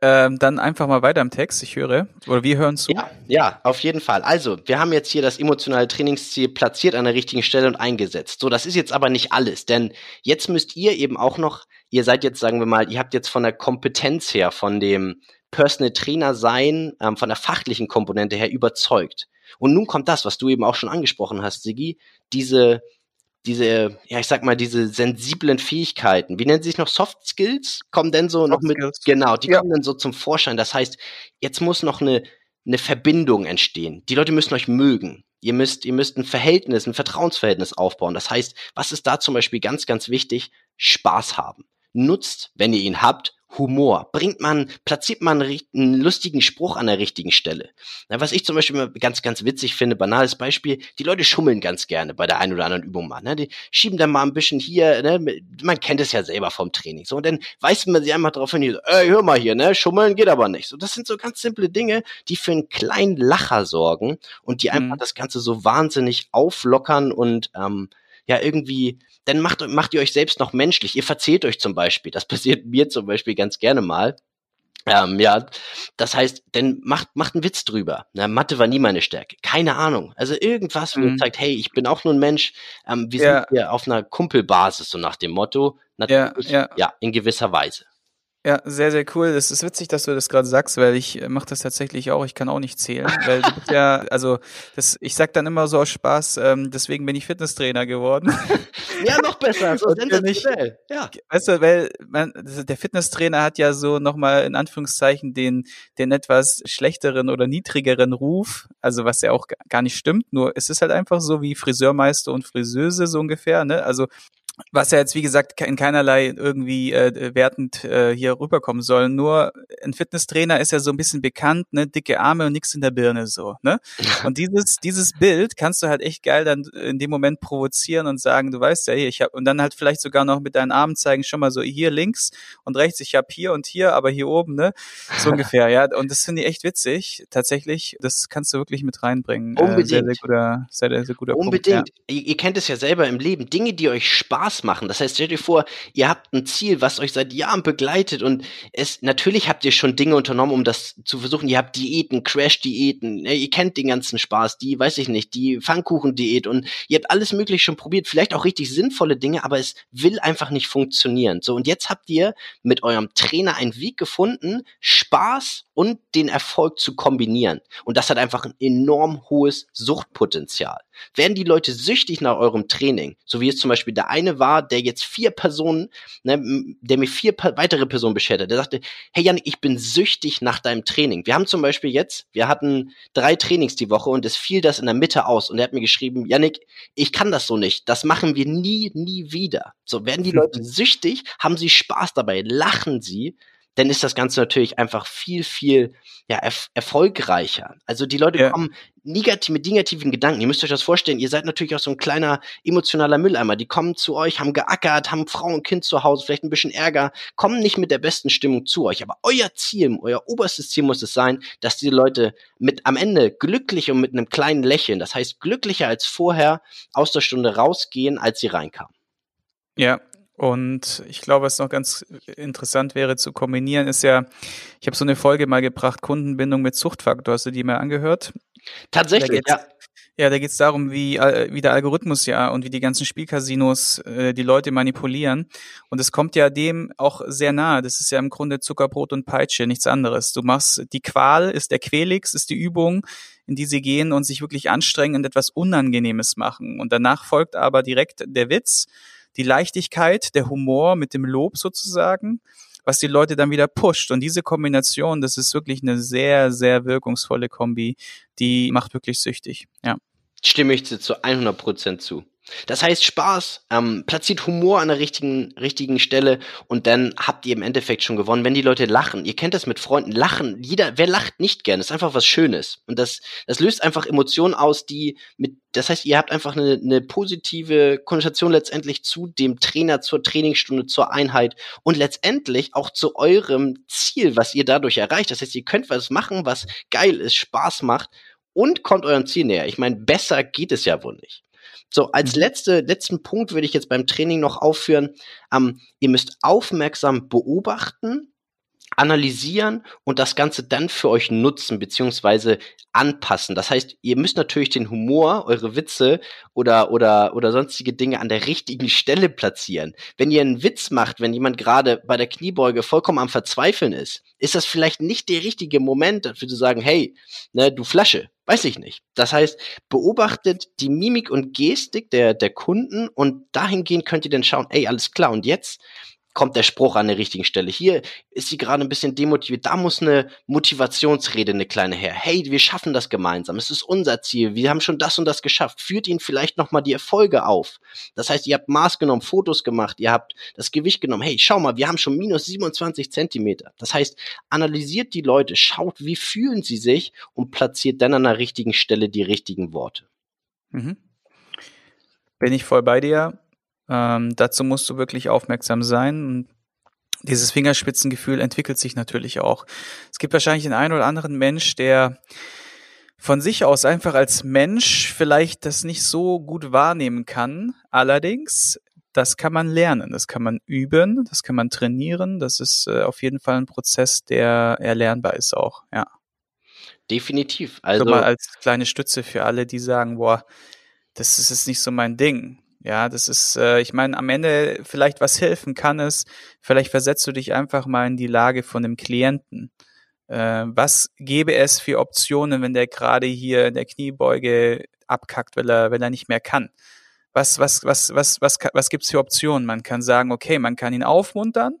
Ähm, dann einfach mal weiter im Text, ich höre. Oder wir hören zu. Ja, ja, auf jeden Fall. Also, wir haben jetzt hier das emotionale Trainingsziel platziert an der richtigen Stelle und eingesetzt. So, das ist jetzt aber nicht alles, denn jetzt müsst ihr eben auch noch, ihr seid jetzt, sagen wir mal, ihr habt jetzt von der Kompetenz her, von dem Personal Trainer sein, ähm, von der fachlichen Komponente her überzeugt. Und nun kommt das, was du eben auch schon angesprochen hast, Sigi, diese diese, ja, ich sag mal, diese sensiblen Fähigkeiten, wie nennen sie sich noch Soft Skills, kommen denn so Soft noch mit, Skills. genau, die ja. kommen dann so zum Vorschein. Das heißt, jetzt muss noch eine, eine Verbindung entstehen. Die Leute müssen euch mögen. Ihr müsst, ihr müsst ein Verhältnis, ein Vertrauensverhältnis aufbauen. Das heißt, was ist da zum Beispiel ganz, ganz wichtig? Spaß haben. Nutzt, wenn ihr ihn habt, Humor? Bringt man, platziert man einen lustigen Spruch an der richtigen Stelle? Na, was ich zum Beispiel immer ganz, ganz witzig finde, banales Beispiel, die Leute schummeln ganz gerne bei der einen oder anderen Übung mal. Ne? Die schieben dann mal ein bisschen hier, ne? man kennt es ja selber vom Training. So, und dann weist man sie einmal darauf hin, ey, hör mal hier, ne? Schummeln geht aber nicht. So, das sind so ganz simple Dinge, die für einen kleinen Lacher sorgen und die einfach mhm. das Ganze so wahnsinnig auflockern und ähm, ja irgendwie, dann macht, macht ihr euch selbst noch menschlich. Ihr verzählt euch zum Beispiel. Das passiert mir zum Beispiel ganz gerne mal. Ähm, ja, das heißt, dann macht, macht einen Witz drüber. Na, Mathe war nie meine Stärke. Keine Ahnung. Also irgendwas, wo mhm. ihr zeigt, hey, ich bin auch nur ein Mensch. Ähm, wir ja. sind hier auf einer Kumpelbasis, so nach dem Motto. Natürlich, ja, ja. ja in gewisser Weise. Ja, sehr, sehr cool. Es ist witzig, dass du das gerade sagst, weil ich äh, mache das tatsächlich auch. Ich kann auch nicht zählen, weil du bist ja, also das, ich sag dann immer so aus Spaß, ähm, deswegen bin ich Fitnesstrainer geworden. Ja, noch besser. So nicht, ja. Weißt du, weil man, der Fitnesstrainer hat ja so nochmal in Anführungszeichen den, den etwas schlechteren oder niedrigeren Ruf, also was ja auch gar nicht stimmt, nur es ist halt einfach so wie Friseurmeister und Friseuse so ungefähr, ne? Also was ja jetzt wie gesagt in keinerlei irgendwie äh, wertend äh, hier rüberkommen soll. Nur ein Fitnesstrainer ist ja so ein bisschen bekannt, ne, dicke Arme und nichts in der Birne so, ne? Und dieses dieses Bild kannst du halt echt geil dann in dem Moment provozieren und sagen, du weißt ja, hier, ich habe und dann halt vielleicht sogar noch mit deinen Armen zeigen, schon mal so hier links und rechts, ich habe hier und hier, aber hier oben, ne? So ungefähr, ja. Und das finde ich echt witzig, tatsächlich. Das kannst du wirklich mit reinbringen. Unbedingt. Äh, sehr, sehr guter, sehr, sehr guter Unbedingt. Punkt, ja. ihr, ihr kennt es ja selber im Leben. Dinge, die euch Spaß Spaß machen. Das heißt, stellt euch vor, ihr habt ein Ziel, was euch seit Jahren begleitet und es, natürlich habt ihr schon Dinge unternommen, um das zu versuchen. Ihr habt Diäten, Crash-Diäten, ja, ihr kennt den ganzen Spaß, die, weiß ich nicht, die Pfannkuchen-Diät und ihr habt alles mögliche schon probiert, vielleicht auch richtig sinnvolle Dinge, aber es will einfach nicht funktionieren. So, und jetzt habt ihr mit eurem Trainer einen Weg gefunden, Spaß und den Erfolg zu kombinieren. Und das hat einfach ein enorm hohes Suchtpotenzial. Werden die Leute süchtig nach eurem Training, so wie es zum Beispiel der eine war, der jetzt vier Personen, ne, der mir vier weitere Personen beschert hat, der sagte, hey Janik, ich bin süchtig nach deinem Training. Wir haben zum Beispiel jetzt, wir hatten drei Trainings die Woche und es fiel das in der Mitte aus und er hat mir geschrieben, Janik, ich kann das so nicht, das machen wir nie, nie wieder. So werden die Leute süchtig, haben sie Spaß dabei, lachen sie, dann ist das Ganze natürlich einfach viel, viel ja, erf erfolgreicher. Also die Leute ja. kommen negativ, mit negativen Gedanken. Ihr müsst euch das vorstellen, ihr seid natürlich auch so ein kleiner emotionaler Mülleimer. Die kommen zu euch, haben geackert, haben Frau und Kind zu Hause, vielleicht ein bisschen Ärger, kommen nicht mit der besten Stimmung zu euch. Aber euer Ziel, euer oberstes Ziel muss es sein, dass die Leute mit am Ende glücklich und mit einem kleinen Lächeln, das heißt glücklicher als vorher aus der Stunde rausgehen, als sie reinkamen. Ja, und ich glaube, was noch ganz interessant wäre zu kombinieren, ist ja, ich habe so eine Folge mal gebracht, Kundenbindung mit Zuchtfaktor. Hast du die mal angehört? Tatsächlich, ja. Ja, da geht es darum, wie, äh, wie der Algorithmus ja und wie die ganzen Spielcasinos äh, die Leute manipulieren. Und es kommt ja dem auch sehr nahe. Das ist ja im Grunde Zuckerbrot und Peitsche, nichts anderes. Du machst die Qual, ist der Quelix, ist die Übung, in die sie gehen und sich wirklich anstrengen und etwas Unangenehmes machen. Und danach folgt aber direkt der Witz die Leichtigkeit, der Humor mit dem Lob sozusagen, was die Leute dann wieder pusht. Und diese Kombination, das ist wirklich eine sehr, sehr wirkungsvolle Kombi, die macht wirklich süchtig. Ja. Stimme ich dir zu 100 Prozent zu. Das heißt Spaß, ähm, platziert Humor an der richtigen, richtigen Stelle und dann habt ihr im Endeffekt schon gewonnen. Wenn die Leute lachen, ihr kennt das mit Freunden, lachen, jeder, wer lacht nicht gern, ist einfach was Schönes. Und das, das löst einfach Emotionen aus, die mit, das heißt, ihr habt einfach eine, eine positive Konnotation letztendlich zu dem Trainer, zur Trainingsstunde, zur Einheit und letztendlich auch zu eurem Ziel, was ihr dadurch erreicht. Das heißt, ihr könnt was machen, was geil ist, Spaß macht und kommt eurem Ziel näher. Ich meine, besser geht es ja wohl nicht. So, als mhm. letzte, letzten Punkt würde ich jetzt beim Training noch aufführen, ähm, ihr müsst aufmerksam beobachten, analysieren und das Ganze dann für euch nutzen beziehungsweise anpassen. Das heißt, ihr müsst natürlich den Humor, eure Witze oder oder oder sonstige Dinge an der richtigen Stelle platzieren. Wenn ihr einen Witz macht, wenn jemand gerade bei der Kniebeuge vollkommen am Verzweifeln ist, ist das vielleicht nicht der richtige Moment dafür zu sagen, hey, ne, du Flasche, Weiß ich nicht. Das heißt, beobachtet die Mimik und Gestik der, der Kunden und dahingehend könnt ihr dann schauen, ey, alles klar, und jetzt kommt der Spruch an der richtigen Stelle. Hier ist sie gerade ein bisschen demotiviert. Da muss eine Motivationsrede, eine kleine her. Hey, wir schaffen das gemeinsam. Es ist unser Ziel. Wir haben schon das und das geschafft. Führt ihnen vielleicht nochmal die Erfolge auf. Das heißt, ihr habt Maß genommen, Fotos gemacht, ihr habt das Gewicht genommen. Hey, schau mal, wir haben schon minus 27 Zentimeter. Das heißt, analysiert die Leute, schaut, wie fühlen sie sich und platziert dann an der richtigen Stelle die richtigen Worte. Mhm. Bin ich voll bei dir ähm, dazu musst du wirklich aufmerksam sein. Und dieses Fingerspitzengefühl entwickelt sich natürlich auch. Es gibt wahrscheinlich den einen oder anderen Mensch, der von sich aus einfach als Mensch vielleicht das nicht so gut wahrnehmen kann. Allerdings, das kann man lernen, das kann man üben, das kann man trainieren. Das ist äh, auf jeden Fall ein Prozess, der erlernbar ist auch, ja. Definitiv. Also so mal als kleine Stütze für alle, die sagen, boah, das ist jetzt nicht so mein Ding. Ja, das ist, äh, ich meine, am Ende vielleicht was helfen kann es, vielleicht versetzt du dich einfach mal in die Lage von dem Klienten. Äh, was gäbe es für Optionen, wenn der gerade hier in der Kniebeuge abkackt, weil er, weil er nicht mehr kann? Was, was, was, was, was, was gibt's für Optionen? Man kann sagen, okay, man kann ihn aufmuntern,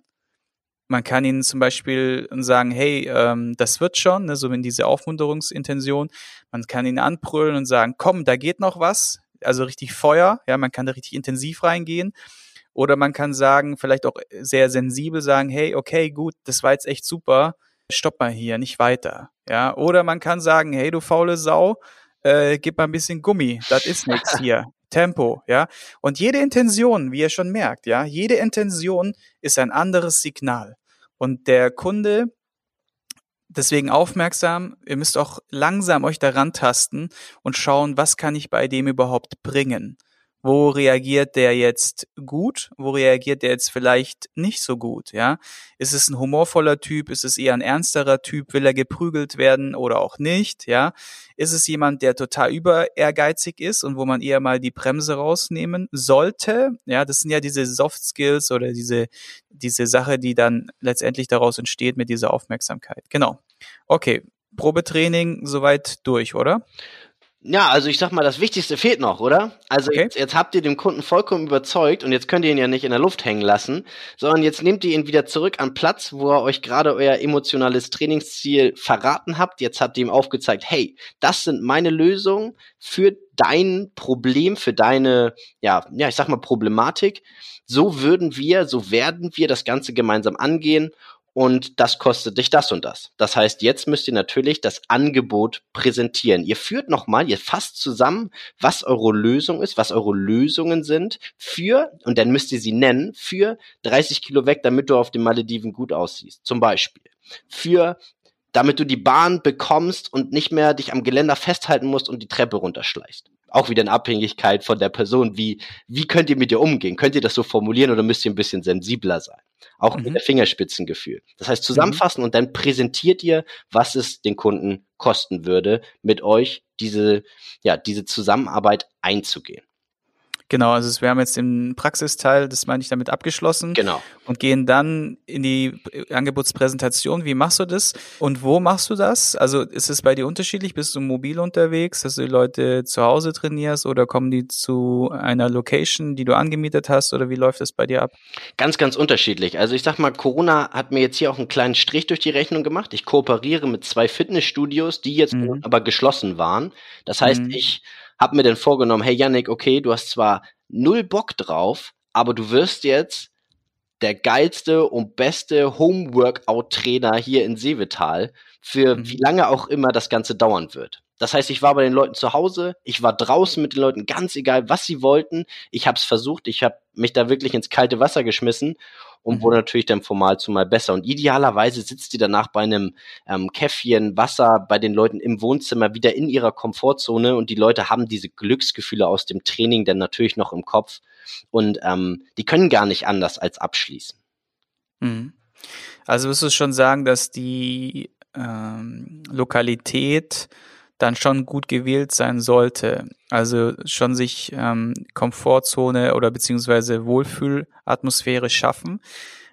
man kann ihnen zum Beispiel sagen, hey, ähm, das wird schon, ne, so in diese Aufmunterungsintention. Man kann ihn anbrüllen und sagen, komm, da geht noch was, also richtig Feuer, ja, man kann da richtig intensiv reingehen. Oder man kann sagen, vielleicht auch sehr sensibel sagen, hey, okay, gut, das war jetzt echt super, stopp mal hier, nicht weiter. Ja, oder man kann sagen, hey, du faule Sau, äh, gib mal ein bisschen Gummi, das ist nichts hier. Tempo, ja. Und jede Intention, wie ihr schon merkt, ja, jede Intention ist ein anderes Signal. Und der Kunde deswegen aufmerksam. Ihr müsst auch langsam euch daran tasten und schauen, was kann ich bei dem überhaupt bringen. Wo reagiert der jetzt gut? Wo reagiert der jetzt vielleicht nicht so gut? Ja, ist es ein humorvoller Typ? Ist es eher ein ernsterer Typ? Will er geprügelt werden oder auch nicht? Ja, ist es jemand, der total über ehrgeizig ist und wo man eher mal die Bremse rausnehmen sollte? Ja, das sind ja diese Soft Skills oder diese diese Sache, die dann letztendlich daraus entsteht mit dieser Aufmerksamkeit. Genau. Okay, Probetraining soweit durch, oder? Ja, also ich sag mal, das Wichtigste fehlt noch, oder? Also okay. jetzt, jetzt habt ihr den Kunden vollkommen überzeugt und jetzt könnt ihr ihn ja nicht in der Luft hängen lassen, sondern jetzt nehmt ihr ihn wieder zurück an Platz, wo er euch gerade euer emotionales Trainingsziel verraten habt. Jetzt habt ihr ihm aufgezeigt, hey, das sind meine Lösungen für dein Problem, für deine, ja, ja, ich sag mal Problematik. So würden wir, so werden wir das Ganze gemeinsam angehen und das kostet dich das und das. Das heißt, jetzt müsst ihr natürlich das Angebot präsentieren. Ihr führt nochmal, ihr fasst zusammen, was eure Lösung ist, was eure Lösungen sind für, und dann müsst ihr sie nennen, für 30 Kilo weg, damit du auf den Malediven gut aussiehst. Zum Beispiel. Für damit du die Bahn bekommst und nicht mehr dich am Geländer festhalten musst und die Treppe runterschleichst auch wieder in Abhängigkeit von der Person, wie, wie könnt ihr mit ihr umgehen? Könnt ihr das so formulieren oder müsst ihr ein bisschen sensibler sein? Auch mhm. mit der Fingerspitzengefühl. Das heißt, zusammenfassen mhm. und dann präsentiert ihr, was es den Kunden kosten würde, mit euch diese, ja, diese Zusammenarbeit einzugehen. Genau, also wir haben jetzt den Praxisteil, das meine ich damit abgeschlossen. Genau. Und gehen dann in die Angebotspräsentation. Wie machst du das? Und wo machst du das? Also ist es bei dir unterschiedlich? Bist du mobil unterwegs, dass du die Leute zu Hause trainierst oder kommen die zu einer Location, die du angemietet hast oder wie läuft das bei dir ab? Ganz, ganz unterschiedlich. Also ich sag mal, Corona hat mir jetzt hier auch einen kleinen Strich durch die Rechnung gemacht. Ich kooperiere mit zwei Fitnessstudios, die jetzt mhm. aber geschlossen waren. Das heißt, mhm. ich habe mir dann vorgenommen, hey Yannick, okay, du hast zwar null Bock drauf, aber du wirst jetzt der geilste und beste Homeworkout-Trainer hier in Seevetal für mhm. wie lange auch immer das Ganze dauern wird. Das heißt, ich war bei den Leuten zu Hause, ich war draußen mit den Leuten, ganz egal, was sie wollten. Ich habe es versucht, ich habe mich da wirklich ins kalte Wasser geschmissen und mhm. wurde natürlich dann formal zumal besser. Und idealerweise sitzt die danach bei einem ähm, Käffchen, Wasser bei den Leuten im Wohnzimmer wieder in ihrer Komfortzone und die Leute haben diese Glücksgefühle aus dem Training dann natürlich noch im Kopf und ähm, die können gar nicht anders als abschließen. Mhm. Also wirst du schon sagen, dass die ähm, Lokalität dann schon gut gewählt sein sollte. Also schon sich ähm, Komfortzone oder beziehungsweise Wohlfühlatmosphäre schaffen.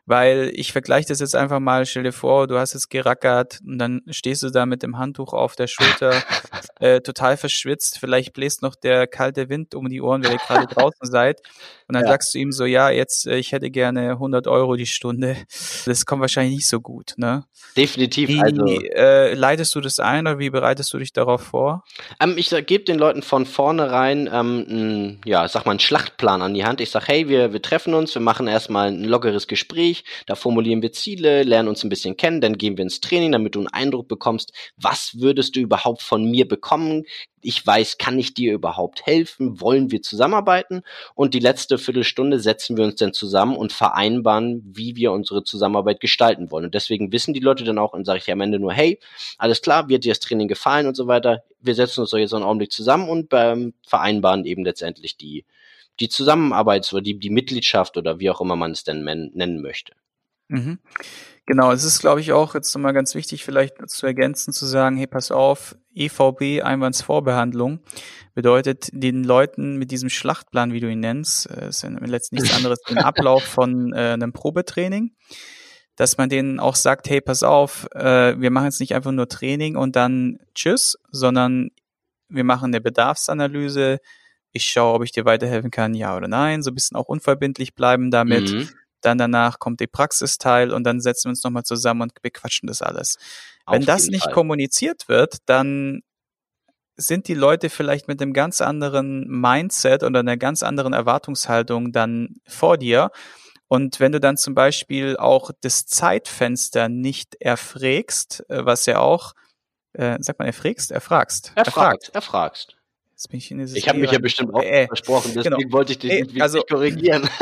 Weil ich vergleiche das jetzt einfach mal, stell dir vor, du hast jetzt gerackert und dann stehst du da mit dem Handtuch auf der Schulter, äh, total verschwitzt, vielleicht bläst noch der kalte Wind um die Ohren, weil ihr gerade draußen seid. Und dann ja. sagst du ihm so, ja, jetzt, äh, ich hätte gerne 100 Euro die Stunde. Das kommt wahrscheinlich nicht so gut, ne? Definitiv. Wie also, äh, leitest du das ein oder wie bereitest du dich darauf vor? Ähm, ich gebe den Leuten von vornherein, ähm, ein, ja, sag mal, einen Schlachtplan an die Hand. Ich sag, hey, wir, wir treffen uns, wir machen erstmal ein lockeres Gespräch Gespräch, da formulieren wir Ziele, lernen uns ein bisschen kennen, dann gehen wir ins Training, damit du einen Eindruck bekommst, was würdest du überhaupt von mir bekommen? Ich weiß, kann ich dir überhaupt helfen? Wollen wir zusammenarbeiten? Und die letzte Viertelstunde setzen wir uns dann zusammen und vereinbaren, wie wir unsere Zusammenarbeit gestalten wollen. Und deswegen wissen die Leute dann auch und sage ich am Ende nur, hey, alles klar, wird dir das Training gefallen und so weiter. Wir setzen uns doch jetzt einen Augenblick zusammen und ähm, vereinbaren eben letztendlich die, die Zusammenarbeit oder die, die Mitgliedschaft oder wie auch immer man es denn nennen möchte. Mhm. Genau, es ist, glaube ich, auch jetzt nochmal ganz wichtig, vielleicht zu ergänzen, zu sagen, hey, pass auf, EVB, Einwandsvorbehandlung, bedeutet den Leuten mit diesem Schlachtplan, wie du ihn nennst, äh, ist letztlich nichts anderes, den Ablauf von äh, einem Probetraining, dass man denen auch sagt, hey, pass auf, äh, wir machen jetzt nicht einfach nur Training und dann tschüss, sondern wir machen eine Bedarfsanalyse, ich schaue, ob ich dir weiterhelfen kann, ja oder nein, so ein bisschen auch unverbindlich bleiben damit. Mhm. Dann danach kommt die Praxisteil und dann setzen wir uns nochmal zusammen und bequatschen das alles. Auf Wenn das nicht Fall. kommuniziert wird, dann sind die Leute vielleicht mit einem ganz anderen Mindset oder einer ganz anderen Erwartungshaltung dann vor dir. Und wenn du dann zum Beispiel auch das Zeitfenster nicht erfrägst, äh, was ja auch, äh, sag mal, erfrägst, erfragst. Erfragt, erfragst. Jetzt bin ich in Ich habe mich ja bestimmt auch äh, versprochen, deswegen genau. wollte ich dich nicht also, korrigieren.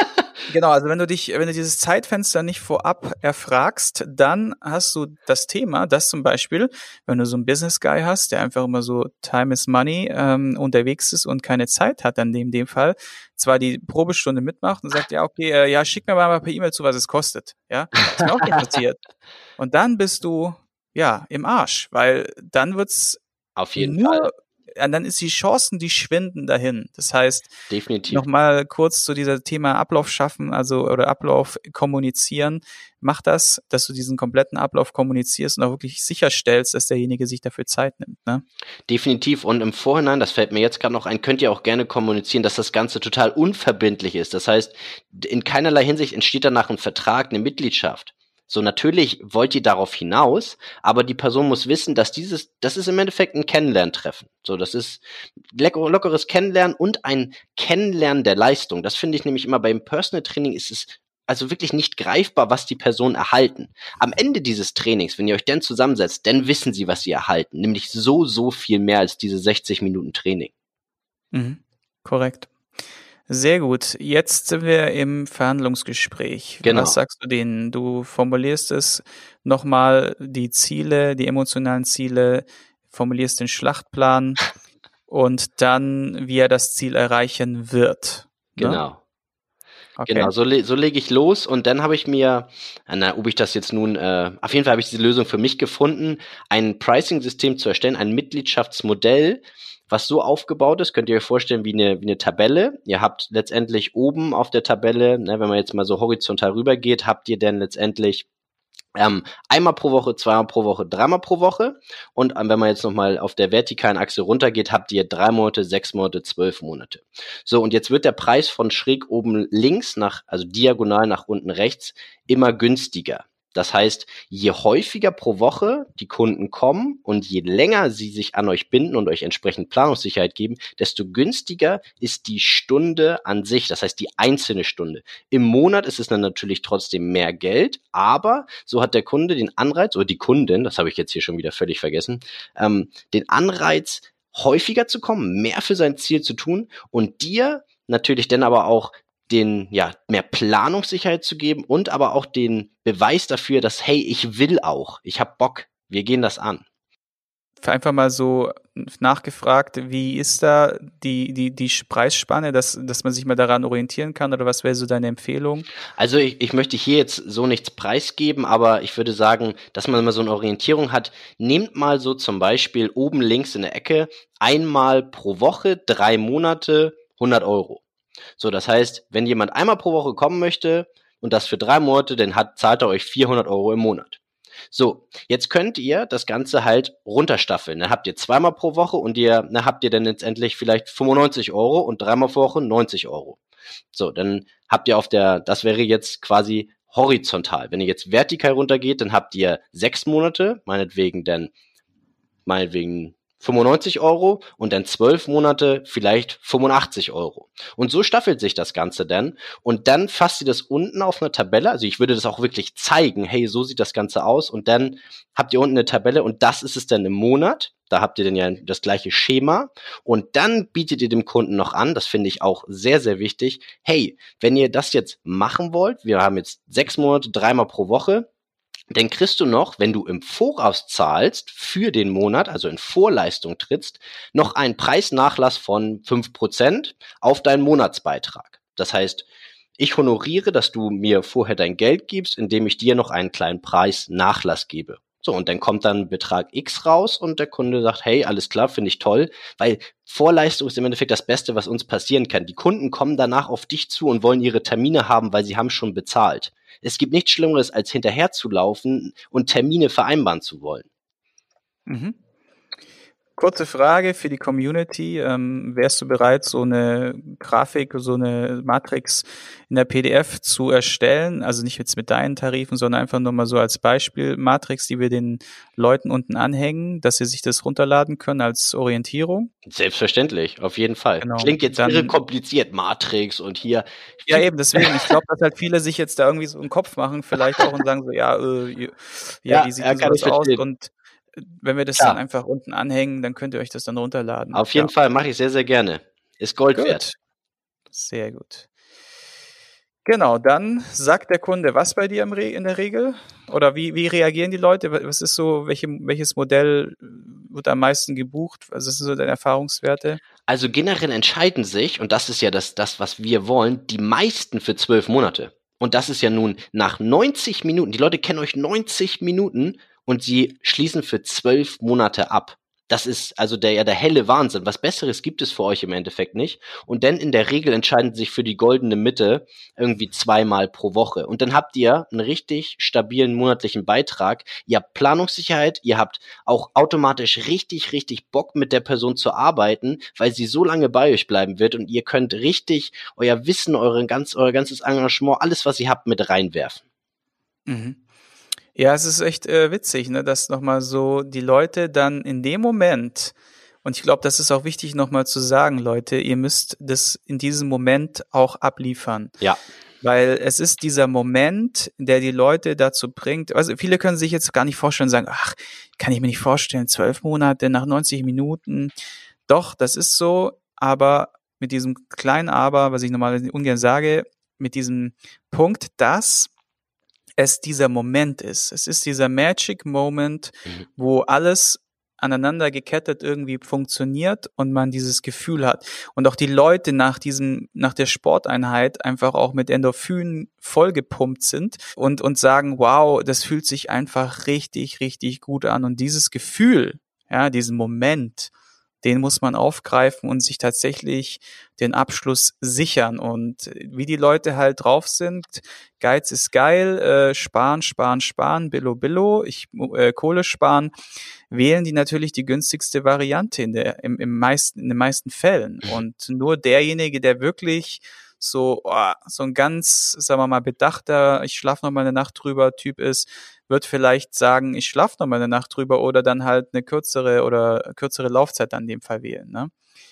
Genau, also wenn du dich, wenn du dieses Zeitfenster nicht vorab erfragst, dann hast du das Thema, dass zum Beispiel, wenn du so einen Business Guy hast, der einfach immer so Time is Money ähm, unterwegs ist und keine Zeit hat, dann in dem Fall zwar die Probestunde mitmacht und sagt, ja, okay, äh, ja, schick mir mal per E-Mail zu, was es kostet. Ja, das ist mir auch nicht passiert. Und dann bist du ja im Arsch, weil dann wird's auf jeden nur, Fall dann ist die Chancen, die schwinden dahin. Das heißt, definitiv. Nochmal kurz zu dieser Thema Ablauf schaffen, also oder Ablauf kommunizieren. Mach das, dass du diesen kompletten Ablauf kommunizierst und auch wirklich sicherstellst, dass derjenige sich dafür Zeit nimmt. Ne? Definitiv. Und im Vorhinein, das fällt mir jetzt gerade noch ein, könnt ihr auch gerne kommunizieren, dass das Ganze total unverbindlich ist. Das heißt, in keinerlei Hinsicht entsteht danach ein Vertrag, eine Mitgliedschaft. So, natürlich wollt ihr darauf hinaus, aber die Person muss wissen, dass dieses, das ist im Endeffekt ein Kennenlerntreffen. So, das ist lockeres Kennenlernen und ein Kennenlernen der Leistung. Das finde ich nämlich immer beim Personal Training ist es also wirklich nicht greifbar, was die Person erhalten. Am Ende dieses Trainings, wenn ihr euch dann zusammensetzt, dann wissen sie, was sie erhalten. Nämlich so, so viel mehr als diese 60 Minuten Training. Mhm, korrekt. Sehr gut. Jetzt sind wir im Verhandlungsgespräch. Genau. Was sagst du denen? Du formulierst es nochmal, die Ziele, die emotionalen Ziele, formulierst den Schlachtplan und dann, wie er das Ziel erreichen wird. Ne? Genau. Okay. Genau, so, le so lege ich los und dann habe ich mir, na, ob ich das jetzt nun, äh, auf jeden Fall habe ich diese Lösung für mich gefunden, ein Pricing-System zu erstellen, ein Mitgliedschaftsmodell, was so aufgebaut ist, könnt ihr euch vorstellen wie eine, wie eine Tabelle. Ihr habt letztendlich oben auf der Tabelle, ne, wenn man jetzt mal so horizontal rübergeht, habt ihr dann letztendlich ähm, einmal pro Woche, zweimal pro Woche, dreimal pro Woche. Und ähm, wenn man jetzt nochmal auf der vertikalen Achse runtergeht, habt ihr drei Monate, sechs Monate, zwölf Monate. So, und jetzt wird der Preis von schräg oben links nach, also diagonal nach unten rechts, immer günstiger. Das heißt, je häufiger pro Woche die Kunden kommen und je länger sie sich an euch binden und euch entsprechend Planungssicherheit geben, desto günstiger ist die Stunde an sich, das heißt die einzelne Stunde. Im Monat ist es dann natürlich trotzdem mehr Geld, aber so hat der Kunde den Anreiz, oder die Kundin, das habe ich jetzt hier schon wieder völlig vergessen, ähm, den Anreiz, häufiger zu kommen, mehr für sein Ziel zu tun und dir natürlich dann aber auch den, ja, mehr Planungssicherheit zu geben und aber auch den Beweis dafür, dass, hey, ich will auch, ich habe Bock, wir gehen das an. Einfach mal so nachgefragt, wie ist da die, die, die Preisspanne, dass, dass man sich mal daran orientieren kann oder was wäre so deine Empfehlung? Also ich, ich möchte hier jetzt so nichts preisgeben, aber ich würde sagen, dass man mal so eine Orientierung hat. Nehmt mal so zum Beispiel oben links in der Ecke einmal pro Woche, drei Monate, 100 Euro. So, das heißt, wenn jemand einmal pro Woche kommen möchte und das für drei Monate, dann hat, zahlt er euch 400 Euro im Monat. So, jetzt könnt ihr das Ganze halt runterstaffeln. Dann habt ihr zweimal pro Woche und ihr, dann habt ihr dann letztendlich vielleicht 95 Euro und dreimal pro Woche 90 Euro. So, dann habt ihr auf der, das wäre jetzt quasi horizontal. Wenn ihr jetzt vertikal runtergeht, dann habt ihr sechs Monate, meinetwegen dann, meinetwegen 95 Euro und dann zwölf Monate vielleicht 85 Euro. Und so staffelt sich das Ganze dann. Und dann fasst ihr das unten auf einer Tabelle. Also ich würde das auch wirklich zeigen. Hey, so sieht das Ganze aus. Und dann habt ihr unten eine Tabelle und das ist es dann im Monat. Da habt ihr dann ja das gleiche Schema. Und dann bietet ihr dem Kunden noch an, das finde ich auch sehr, sehr wichtig. Hey, wenn ihr das jetzt machen wollt, wir haben jetzt sechs Monate, dreimal pro Woche, dann kriegst du noch, wenn du im Voraus zahlst für den Monat, also in Vorleistung trittst, noch einen Preisnachlass von fünf Prozent auf deinen Monatsbeitrag. Das heißt, ich honoriere, dass du mir vorher dein Geld gibst, indem ich dir noch einen kleinen Preisnachlass gebe. So, und dann kommt dann Betrag X raus und der Kunde sagt, hey, alles klar, finde ich toll, weil Vorleistung ist im Endeffekt das Beste, was uns passieren kann. Die Kunden kommen danach auf dich zu und wollen ihre Termine haben, weil sie haben schon bezahlt. Es gibt nichts Schlimmeres, als hinterherzulaufen und Termine vereinbaren zu wollen. Mhm. Kurze Frage für die Community. Ähm, wärst du bereit, so eine Grafik, so eine Matrix in der PDF zu erstellen? Also nicht jetzt mit deinen Tarifen, sondern einfach nur mal so als Beispiel Matrix, die wir den Leuten unten anhängen, dass sie sich das runterladen können als Orientierung? Selbstverständlich, auf jeden Fall. Genau. Klingt jetzt Dann, irre kompliziert, Matrix und hier. Ja, eben, deswegen. Ich glaube, dass halt viele sich jetzt da irgendwie so einen Kopf machen, vielleicht auch und sagen so, ja, äh, ja, ja, wie sieht ja, das aus? Und wenn wir das ja. dann einfach unten anhängen, dann könnt ihr euch das dann runterladen. Auf jeden ja. Fall, mache ich sehr, sehr gerne. Ist Gold gut. wert. Sehr gut. Genau, dann sagt der Kunde was bei dir in der Regel? Oder wie, wie reagieren die Leute? Was ist so, welche, welches Modell wird am meisten gebucht? Was sind so deine Erfahrungswerte? Also generell entscheiden sich, und das ist ja das, das, was wir wollen, die meisten für zwölf Monate. Und das ist ja nun nach 90 Minuten, die Leute kennen euch 90 Minuten und sie schließen für zwölf Monate ab. Das ist also der, ja, der helle Wahnsinn. Was Besseres gibt es für euch im Endeffekt nicht. Und dann in der Regel entscheiden sich für die goldene Mitte irgendwie zweimal pro Woche. Und dann habt ihr einen richtig stabilen monatlichen Beitrag. Ihr habt Planungssicherheit. Ihr habt auch automatisch richtig, richtig Bock mit der Person zu arbeiten, weil sie so lange bei euch bleiben wird. Und ihr könnt richtig euer Wissen, euren ganz, euer ganzes Engagement, alles, was ihr habt, mit reinwerfen. Mhm. Ja, es ist echt äh, witzig, ne, dass nochmal so die Leute dann in dem Moment, und ich glaube, das ist auch wichtig nochmal zu sagen, Leute, ihr müsst das in diesem Moment auch abliefern. Ja. Weil es ist dieser Moment, der die Leute dazu bringt. Also viele können sich jetzt gar nicht vorstellen, sagen, ach, kann ich mir nicht vorstellen, zwölf Monate nach 90 Minuten. Doch, das ist so, aber mit diesem kleinen Aber, was ich normalerweise ungern sage, mit diesem Punkt, dass es dieser Moment ist. Es ist dieser Magic Moment, mhm. wo alles aneinander gekettet irgendwie funktioniert und man dieses Gefühl hat. Und auch die Leute nach diesem, nach der Sporteinheit einfach auch mit Endorphinen vollgepumpt sind und, und sagen, wow, das fühlt sich einfach richtig, richtig gut an. Und dieses Gefühl, ja, diesen Moment, den muss man aufgreifen und sich tatsächlich den Abschluss sichern. Und wie die Leute halt drauf sind, Geiz ist geil, äh, sparen, sparen, sparen, Billo, Billo, ich, äh, Kohle sparen, wählen die natürlich die günstigste Variante in, der, im, im meisten, in den meisten Fällen. Und nur derjenige, der wirklich so, oh, so ein ganz, sagen wir mal, bedachter, ich schlafe noch mal eine Nacht drüber Typ ist, wird vielleicht sagen, ich schlafe noch mal eine Nacht drüber oder dann halt eine kürzere oder kürzere Laufzeit an dem Fall wählen. Ne?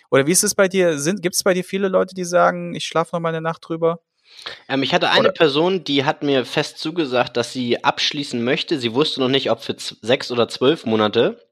Oder wie ist es bei dir? Gibt es bei dir viele Leute, die sagen, ich schlafe noch mal eine Nacht drüber? Ähm, ich hatte eine oder? Person, die hat mir fest zugesagt, dass sie abschließen möchte. Sie wusste noch nicht, ob für sechs oder zwölf Monate.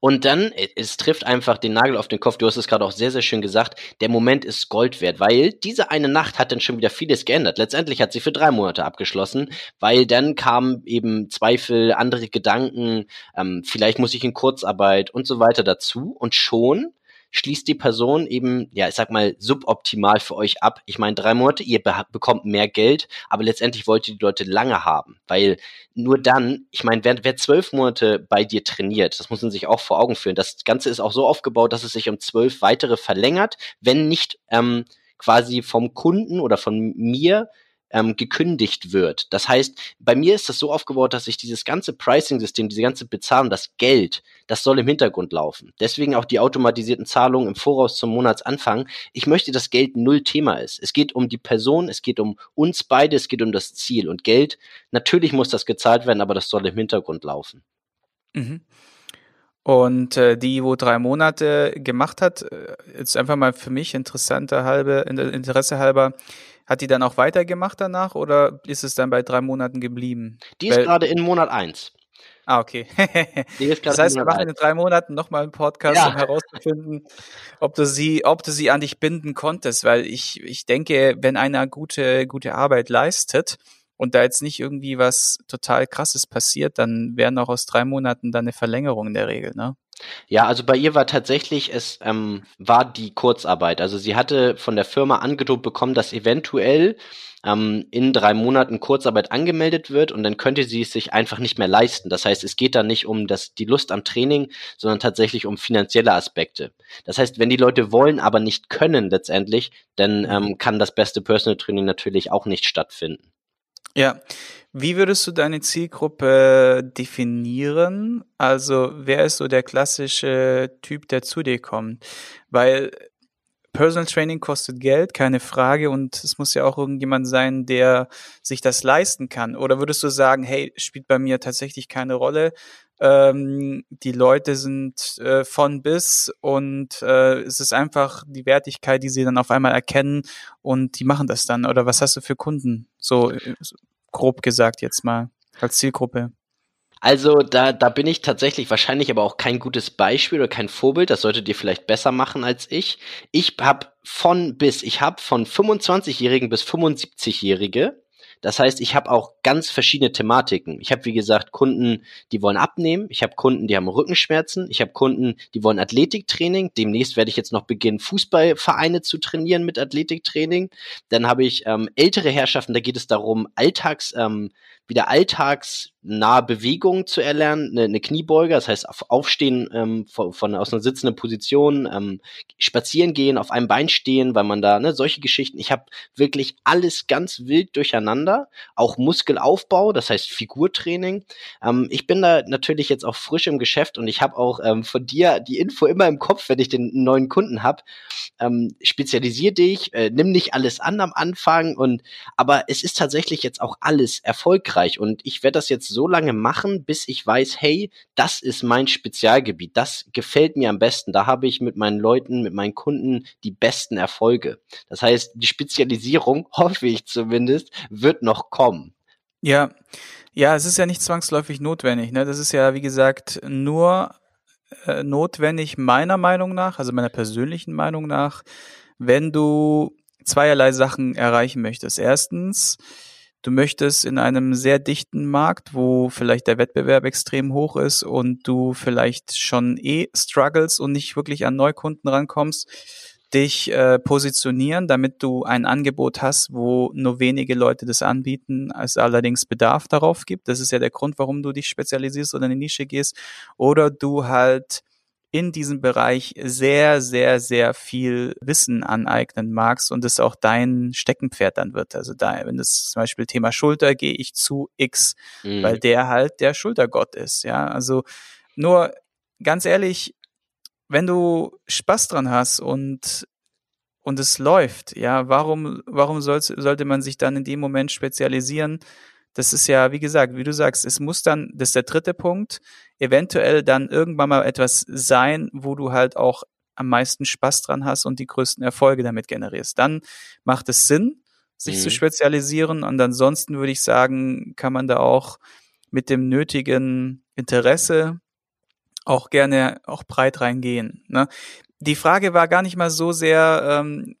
Und dann, äh, es trifft einfach den Nagel auf den Kopf, du hast es gerade auch sehr, sehr schön gesagt, der Moment ist Gold wert, weil diese eine Nacht hat dann schon wieder vieles geändert. Letztendlich hat sie für drei Monate abgeschlossen, weil dann kamen eben Zweifel, andere Gedanken, ähm, vielleicht muss ich in Kurzarbeit und so weiter dazu. Und schon schließt die Person eben, ja, ich sag mal, suboptimal für euch ab. Ich meine, drei Monate, ihr be bekommt mehr Geld, aber letztendlich wollt ihr die Leute lange haben, weil nur dann, ich meine, wer, wer zwölf Monate bei dir trainiert, das muss man sich auch vor Augen führen. Das Ganze ist auch so aufgebaut, dass es sich um zwölf weitere verlängert, wenn nicht ähm, quasi vom Kunden oder von mir ähm, gekündigt wird. Das heißt, bei mir ist das so aufgebaut, dass ich dieses ganze Pricing-System, diese ganze Bezahlung, das Geld, das soll im Hintergrund laufen. Deswegen auch die automatisierten Zahlungen im Voraus zum Monatsanfang. Ich möchte, dass Geld null Thema ist. Es geht um die Person, es geht um uns beide, es geht um das Ziel. Und Geld, natürlich muss das gezahlt werden, aber das soll im Hintergrund laufen. Mhm. Und äh, die, wo drei Monate gemacht hat, äh, jetzt einfach mal für mich interessanter halbe, Interesse halber, hat die dann auch weitergemacht danach oder ist es dann bei drei Monaten geblieben? Die ist gerade in Monat eins. Ah, okay. das heißt, wir machen in drei Monaten nochmal einen Podcast, ja. um herauszufinden, ob du sie, ob du sie an dich binden konntest, weil ich, ich denke, wenn einer gute, gute Arbeit leistet und da jetzt nicht irgendwie was total krasses passiert, dann wären auch aus drei Monaten dann eine Verlängerung in der Regel, ne? Ja, also bei ihr war tatsächlich, es ähm, war die Kurzarbeit. Also sie hatte von der Firma angedroht bekommen, dass eventuell ähm, in drei Monaten Kurzarbeit angemeldet wird und dann könnte sie es sich einfach nicht mehr leisten. Das heißt, es geht da nicht um das, die Lust am Training, sondern tatsächlich um finanzielle Aspekte. Das heißt, wenn die Leute wollen, aber nicht können letztendlich, dann ähm, kann das beste Personal Training natürlich auch nicht stattfinden. Ja, wie würdest du deine Zielgruppe definieren? Also wer ist so der klassische Typ, der zu dir kommt? Weil Personal Training kostet Geld, keine Frage, und es muss ja auch irgendjemand sein, der sich das leisten kann. Oder würdest du sagen, hey, spielt bei mir tatsächlich keine Rolle? Ähm, die Leute sind äh, von bis und äh, es ist einfach die Wertigkeit, die sie dann auf einmal erkennen und die machen das dann. Oder was hast du für Kunden? So, äh, grob gesagt jetzt mal als Zielgruppe? Also da, da bin ich tatsächlich wahrscheinlich aber auch kein gutes Beispiel oder kein Vorbild. Das solltet ihr vielleicht besser machen als ich. Ich habe von bis, ich habe von 25-Jährigen bis 75-Jährige das heißt, ich habe auch ganz verschiedene Thematiken. Ich habe, wie gesagt, Kunden, die wollen abnehmen. Ich habe Kunden, die haben Rückenschmerzen. Ich habe Kunden, die wollen Athletiktraining. Demnächst werde ich jetzt noch beginnen, Fußballvereine zu trainieren mit Athletiktraining. Dann habe ich ähm, ältere Herrschaften, da geht es darum, Alltags, ähm, wieder alltagsnahe Bewegungen zu erlernen, eine, eine Kniebeuge, das heißt auf, aufstehen ähm, von, von aus einer sitzenden Position, ähm, spazieren gehen, auf einem Bein stehen, weil man da ne, solche Geschichten. Ich habe wirklich alles ganz wild durcheinander, auch Muskelaufbau, das heißt Figurtraining. Ähm, ich bin da natürlich jetzt auch frisch im Geschäft und ich habe auch ähm, von dir die Info immer im Kopf, wenn ich den neuen Kunden habe. Ähm, spezialisier dich, äh, nimm nicht alles an am Anfang und aber es ist tatsächlich jetzt auch alles erfolgreich erfolgreich und ich werde das jetzt so lange machen, bis ich weiß, hey, das ist mein Spezialgebiet, das gefällt mir am besten, da habe ich mit meinen Leuten, mit meinen Kunden die besten Erfolge. Das heißt, die Spezialisierung, hoffe ich zumindest, wird noch kommen. Ja, ja, es ist ja nicht zwangsläufig notwendig. Ne? Das ist ja, wie gesagt, nur äh, notwendig meiner Meinung nach, also meiner persönlichen Meinung nach, wenn du zweierlei Sachen erreichen möchtest. Erstens, du möchtest in einem sehr dichten Markt, wo vielleicht der Wettbewerb extrem hoch ist und du vielleicht schon eh struggles und nicht wirklich an Neukunden rankommst, dich äh, positionieren, damit du ein Angebot hast, wo nur wenige Leute das anbieten, es allerdings Bedarf darauf gibt. Das ist ja der Grund, warum du dich spezialisierst oder in eine Nische gehst. Oder du halt in diesem Bereich sehr, sehr, sehr viel Wissen aneignen magst und es auch dein Steckenpferd dann wird. Also da, wenn das zum Beispiel Thema Schulter, gehe ich zu X, mhm. weil der halt der Schultergott ist. Ja, also nur ganz ehrlich, wenn du Spaß dran hast und und es läuft, ja, warum, warum soll, sollte man sich dann in dem Moment spezialisieren? Das ist ja, wie gesagt, wie du sagst, es muss dann, das ist der dritte Punkt, eventuell dann irgendwann mal etwas sein, wo du halt auch am meisten Spaß dran hast und die größten Erfolge damit generierst. Dann macht es Sinn, sich mhm. zu spezialisieren und ansonsten würde ich sagen, kann man da auch mit dem nötigen Interesse auch gerne auch breit reingehen. Ne? Die Frage war gar nicht mal so sehr ähm,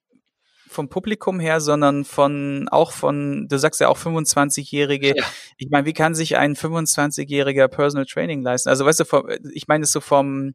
vom Publikum her, sondern von auch von, du sagst ja auch 25-Jährige. Ja. Ich meine, wie kann sich ein 25-jähriger Personal Training leisten? Also weißt du, ich meine es so vom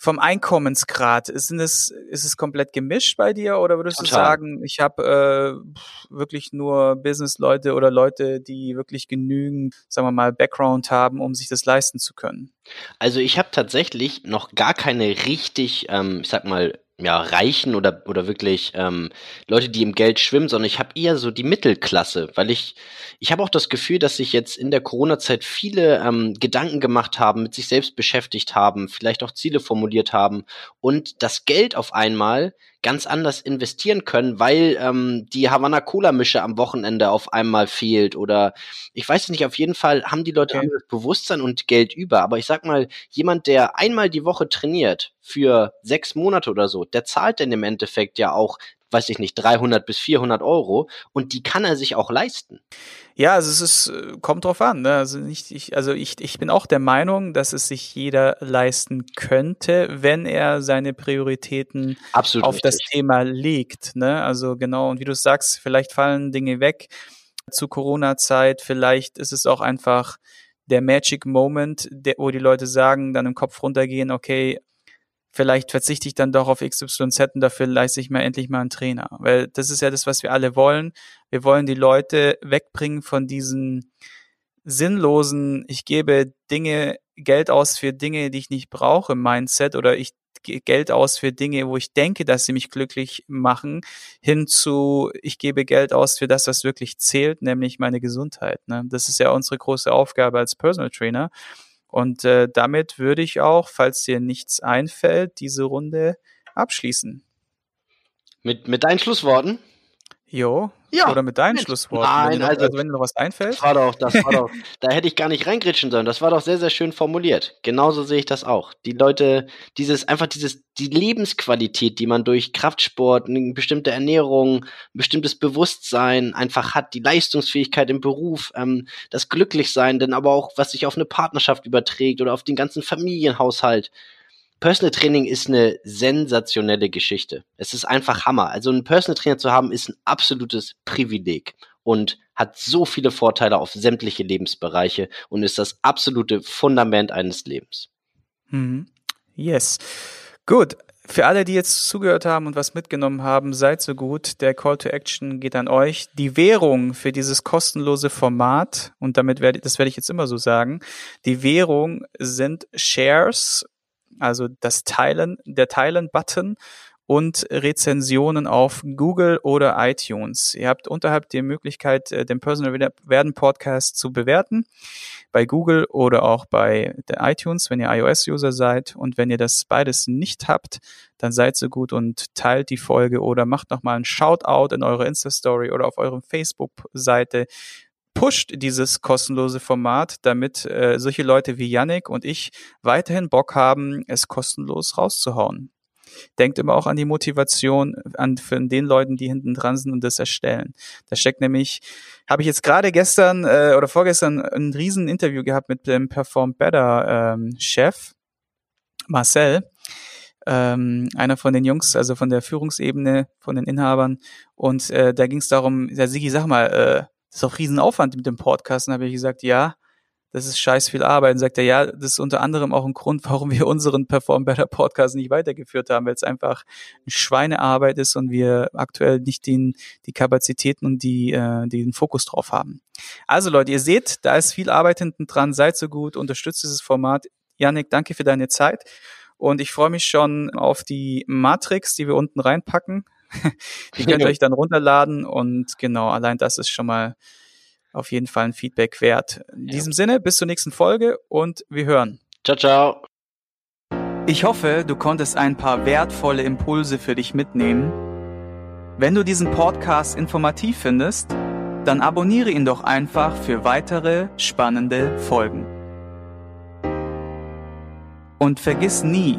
vom Einkommensgrad, ist es, ist es komplett gemischt bei dir oder würdest Total. du sagen, ich habe äh, wirklich nur Business-Leute oder Leute, die wirklich genügend, sagen wir mal, Background haben, um sich das leisten zu können? Also ich habe tatsächlich noch gar keine richtig, ähm, ich sag mal, ja, Reichen oder, oder wirklich ähm, Leute, die im Geld schwimmen, sondern ich habe eher so die Mittelklasse, weil ich, ich habe auch das Gefühl, dass sich jetzt in der Corona-Zeit viele ähm, Gedanken gemacht haben, mit sich selbst beschäftigt haben, vielleicht auch Ziele formuliert haben und das Geld auf einmal ganz anders investieren können, weil ähm, die Havana Cola Mische am Wochenende auf einmal fehlt oder ich weiß nicht, auf jeden Fall haben die Leute okay. anderes Bewusstsein und Geld über, aber ich sag mal, jemand, der einmal die Woche trainiert für sechs Monate oder so, der zahlt denn im Endeffekt ja auch weiß ich nicht, 300 bis 400 Euro und die kann er sich auch leisten. Ja, also es ist, äh, kommt drauf an. Ne? Also nicht, ich, also ich, ich bin auch der Meinung, dass es sich jeder leisten könnte, wenn er seine Prioritäten Absolut auf richtig. das Thema legt. Ne? Also genau, und wie du sagst, vielleicht fallen Dinge weg zu Corona-Zeit, vielleicht ist es auch einfach der Magic Moment, der, wo die Leute sagen, dann im Kopf runtergehen, okay, vielleicht verzichte ich dann doch auf XYZ und dafür leiste ich mir endlich mal einen Trainer. Weil das ist ja das, was wir alle wollen. Wir wollen die Leute wegbringen von diesen sinnlosen, ich gebe Dinge, Geld aus für Dinge, die ich nicht brauche, Mindset oder ich Geld aus für Dinge, wo ich denke, dass sie mich glücklich machen, hin zu, ich gebe Geld aus für das, was wirklich zählt, nämlich meine Gesundheit. Ne? Das ist ja unsere große Aufgabe als Personal Trainer. Und äh, damit würde ich auch, falls dir nichts einfällt, diese Runde abschließen. Mit, mit deinen Schlussworten? Jo. Ja. Oder mit deinen Mensch. Schlussworten. Nein, wenn dir, also, also wenn dir noch was einfällt. Das war doch, das war doch, da hätte ich gar nicht reingritschen sollen. Das war doch sehr, sehr schön formuliert. Genauso sehe ich das auch. Die Leute, dieses, einfach dieses, die Lebensqualität, die man durch Kraftsport, eine bestimmte Ernährung, ein bestimmtes Bewusstsein einfach hat, die Leistungsfähigkeit im Beruf, ähm, das Glücklichsein, denn aber auch, was sich auf eine Partnerschaft überträgt oder auf den ganzen Familienhaushalt. Personal Training ist eine sensationelle Geschichte. Es ist einfach Hammer. Also einen Personal Trainer zu haben, ist ein absolutes Privileg und hat so viele Vorteile auf sämtliche Lebensbereiche und ist das absolute Fundament eines Lebens. Mhm. Yes. Gut. Für alle, die jetzt zugehört haben und was mitgenommen haben, seid so gut. Der Call to Action geht an euch. Die Währung für dieses kostenlose Format, und damit werde, das werde ich jetzt immer so sagen, die Währung sind Shares also das Teilen, der Teilen-Button und Rezensionen auf Google oder iTunes. Ihr habt unterhalb die Möglichkeit, äh, den Personal Werden Podcast zu bewerten bei Google oder auch bei iTunes, wenn ihr iOS-User seid. Und wenn ihr das beides nicht habt, dann seid so gut und teilt die Folge oder macht nochmal einen Shoutout in eure Insta-Story oder auf eurer Facebook-Seite pusht dieses kostenlose Format, damit äh, solche Leute wie Yannick und ich weiterhin Bock haben, es kostenlos rauszuhauen. Denkt immer auch an die Motivation an von den Leuten, die hinten dran sind und das erstellen. Da steckt nämlich, habe ich jetzt gerade gestern äh, oder vorgestern ein riesen Interview gehabt mit dem Perform Better ähm, Chef Marcel, ähm, einer von den Jungs, also von der Führungsebene, von den Inhabern. Und äh, da ging es darum, ja Sigi, sag mal, äh, das ist auch Riesenaufwand mit dem Podcast. Und habe ich gesagt, ja, das ist scheiß viel Arbeit. Und sagt er, ja, das ist unter anderem auch ein Grund, warum wir unseren Perform Better Podcast nicht weitergeführt haben, weil es einfach eine Schweinearbeit ist und wir aktuell nicht den, die Kapazitäten und die, äh, den Fokus drauf haben. Also Leute, ihr seht, da ist viel Arbeit hinten dran. Seid so gut, unterstützt dieses Format. Janik, danke für deine Zeit. Und ich freue mich schon auf die Matrix, die wir unten reinpacken. die könnt ihr euch dann runterladen und genau, allein das ist schon mal auf jeden Fall ein Feedback wert. In diesem Sinne, bis zur nächsten Folge und wir hören. Ciao, ciao. Ich hoffe, du konntest ein paar wertvolle Impulse für dich mitnehmen. Wenn du diesen Podcast informativ findest, dann abonniere ihn doch einfach für weitere spannende Folgen. Und vergiss nie,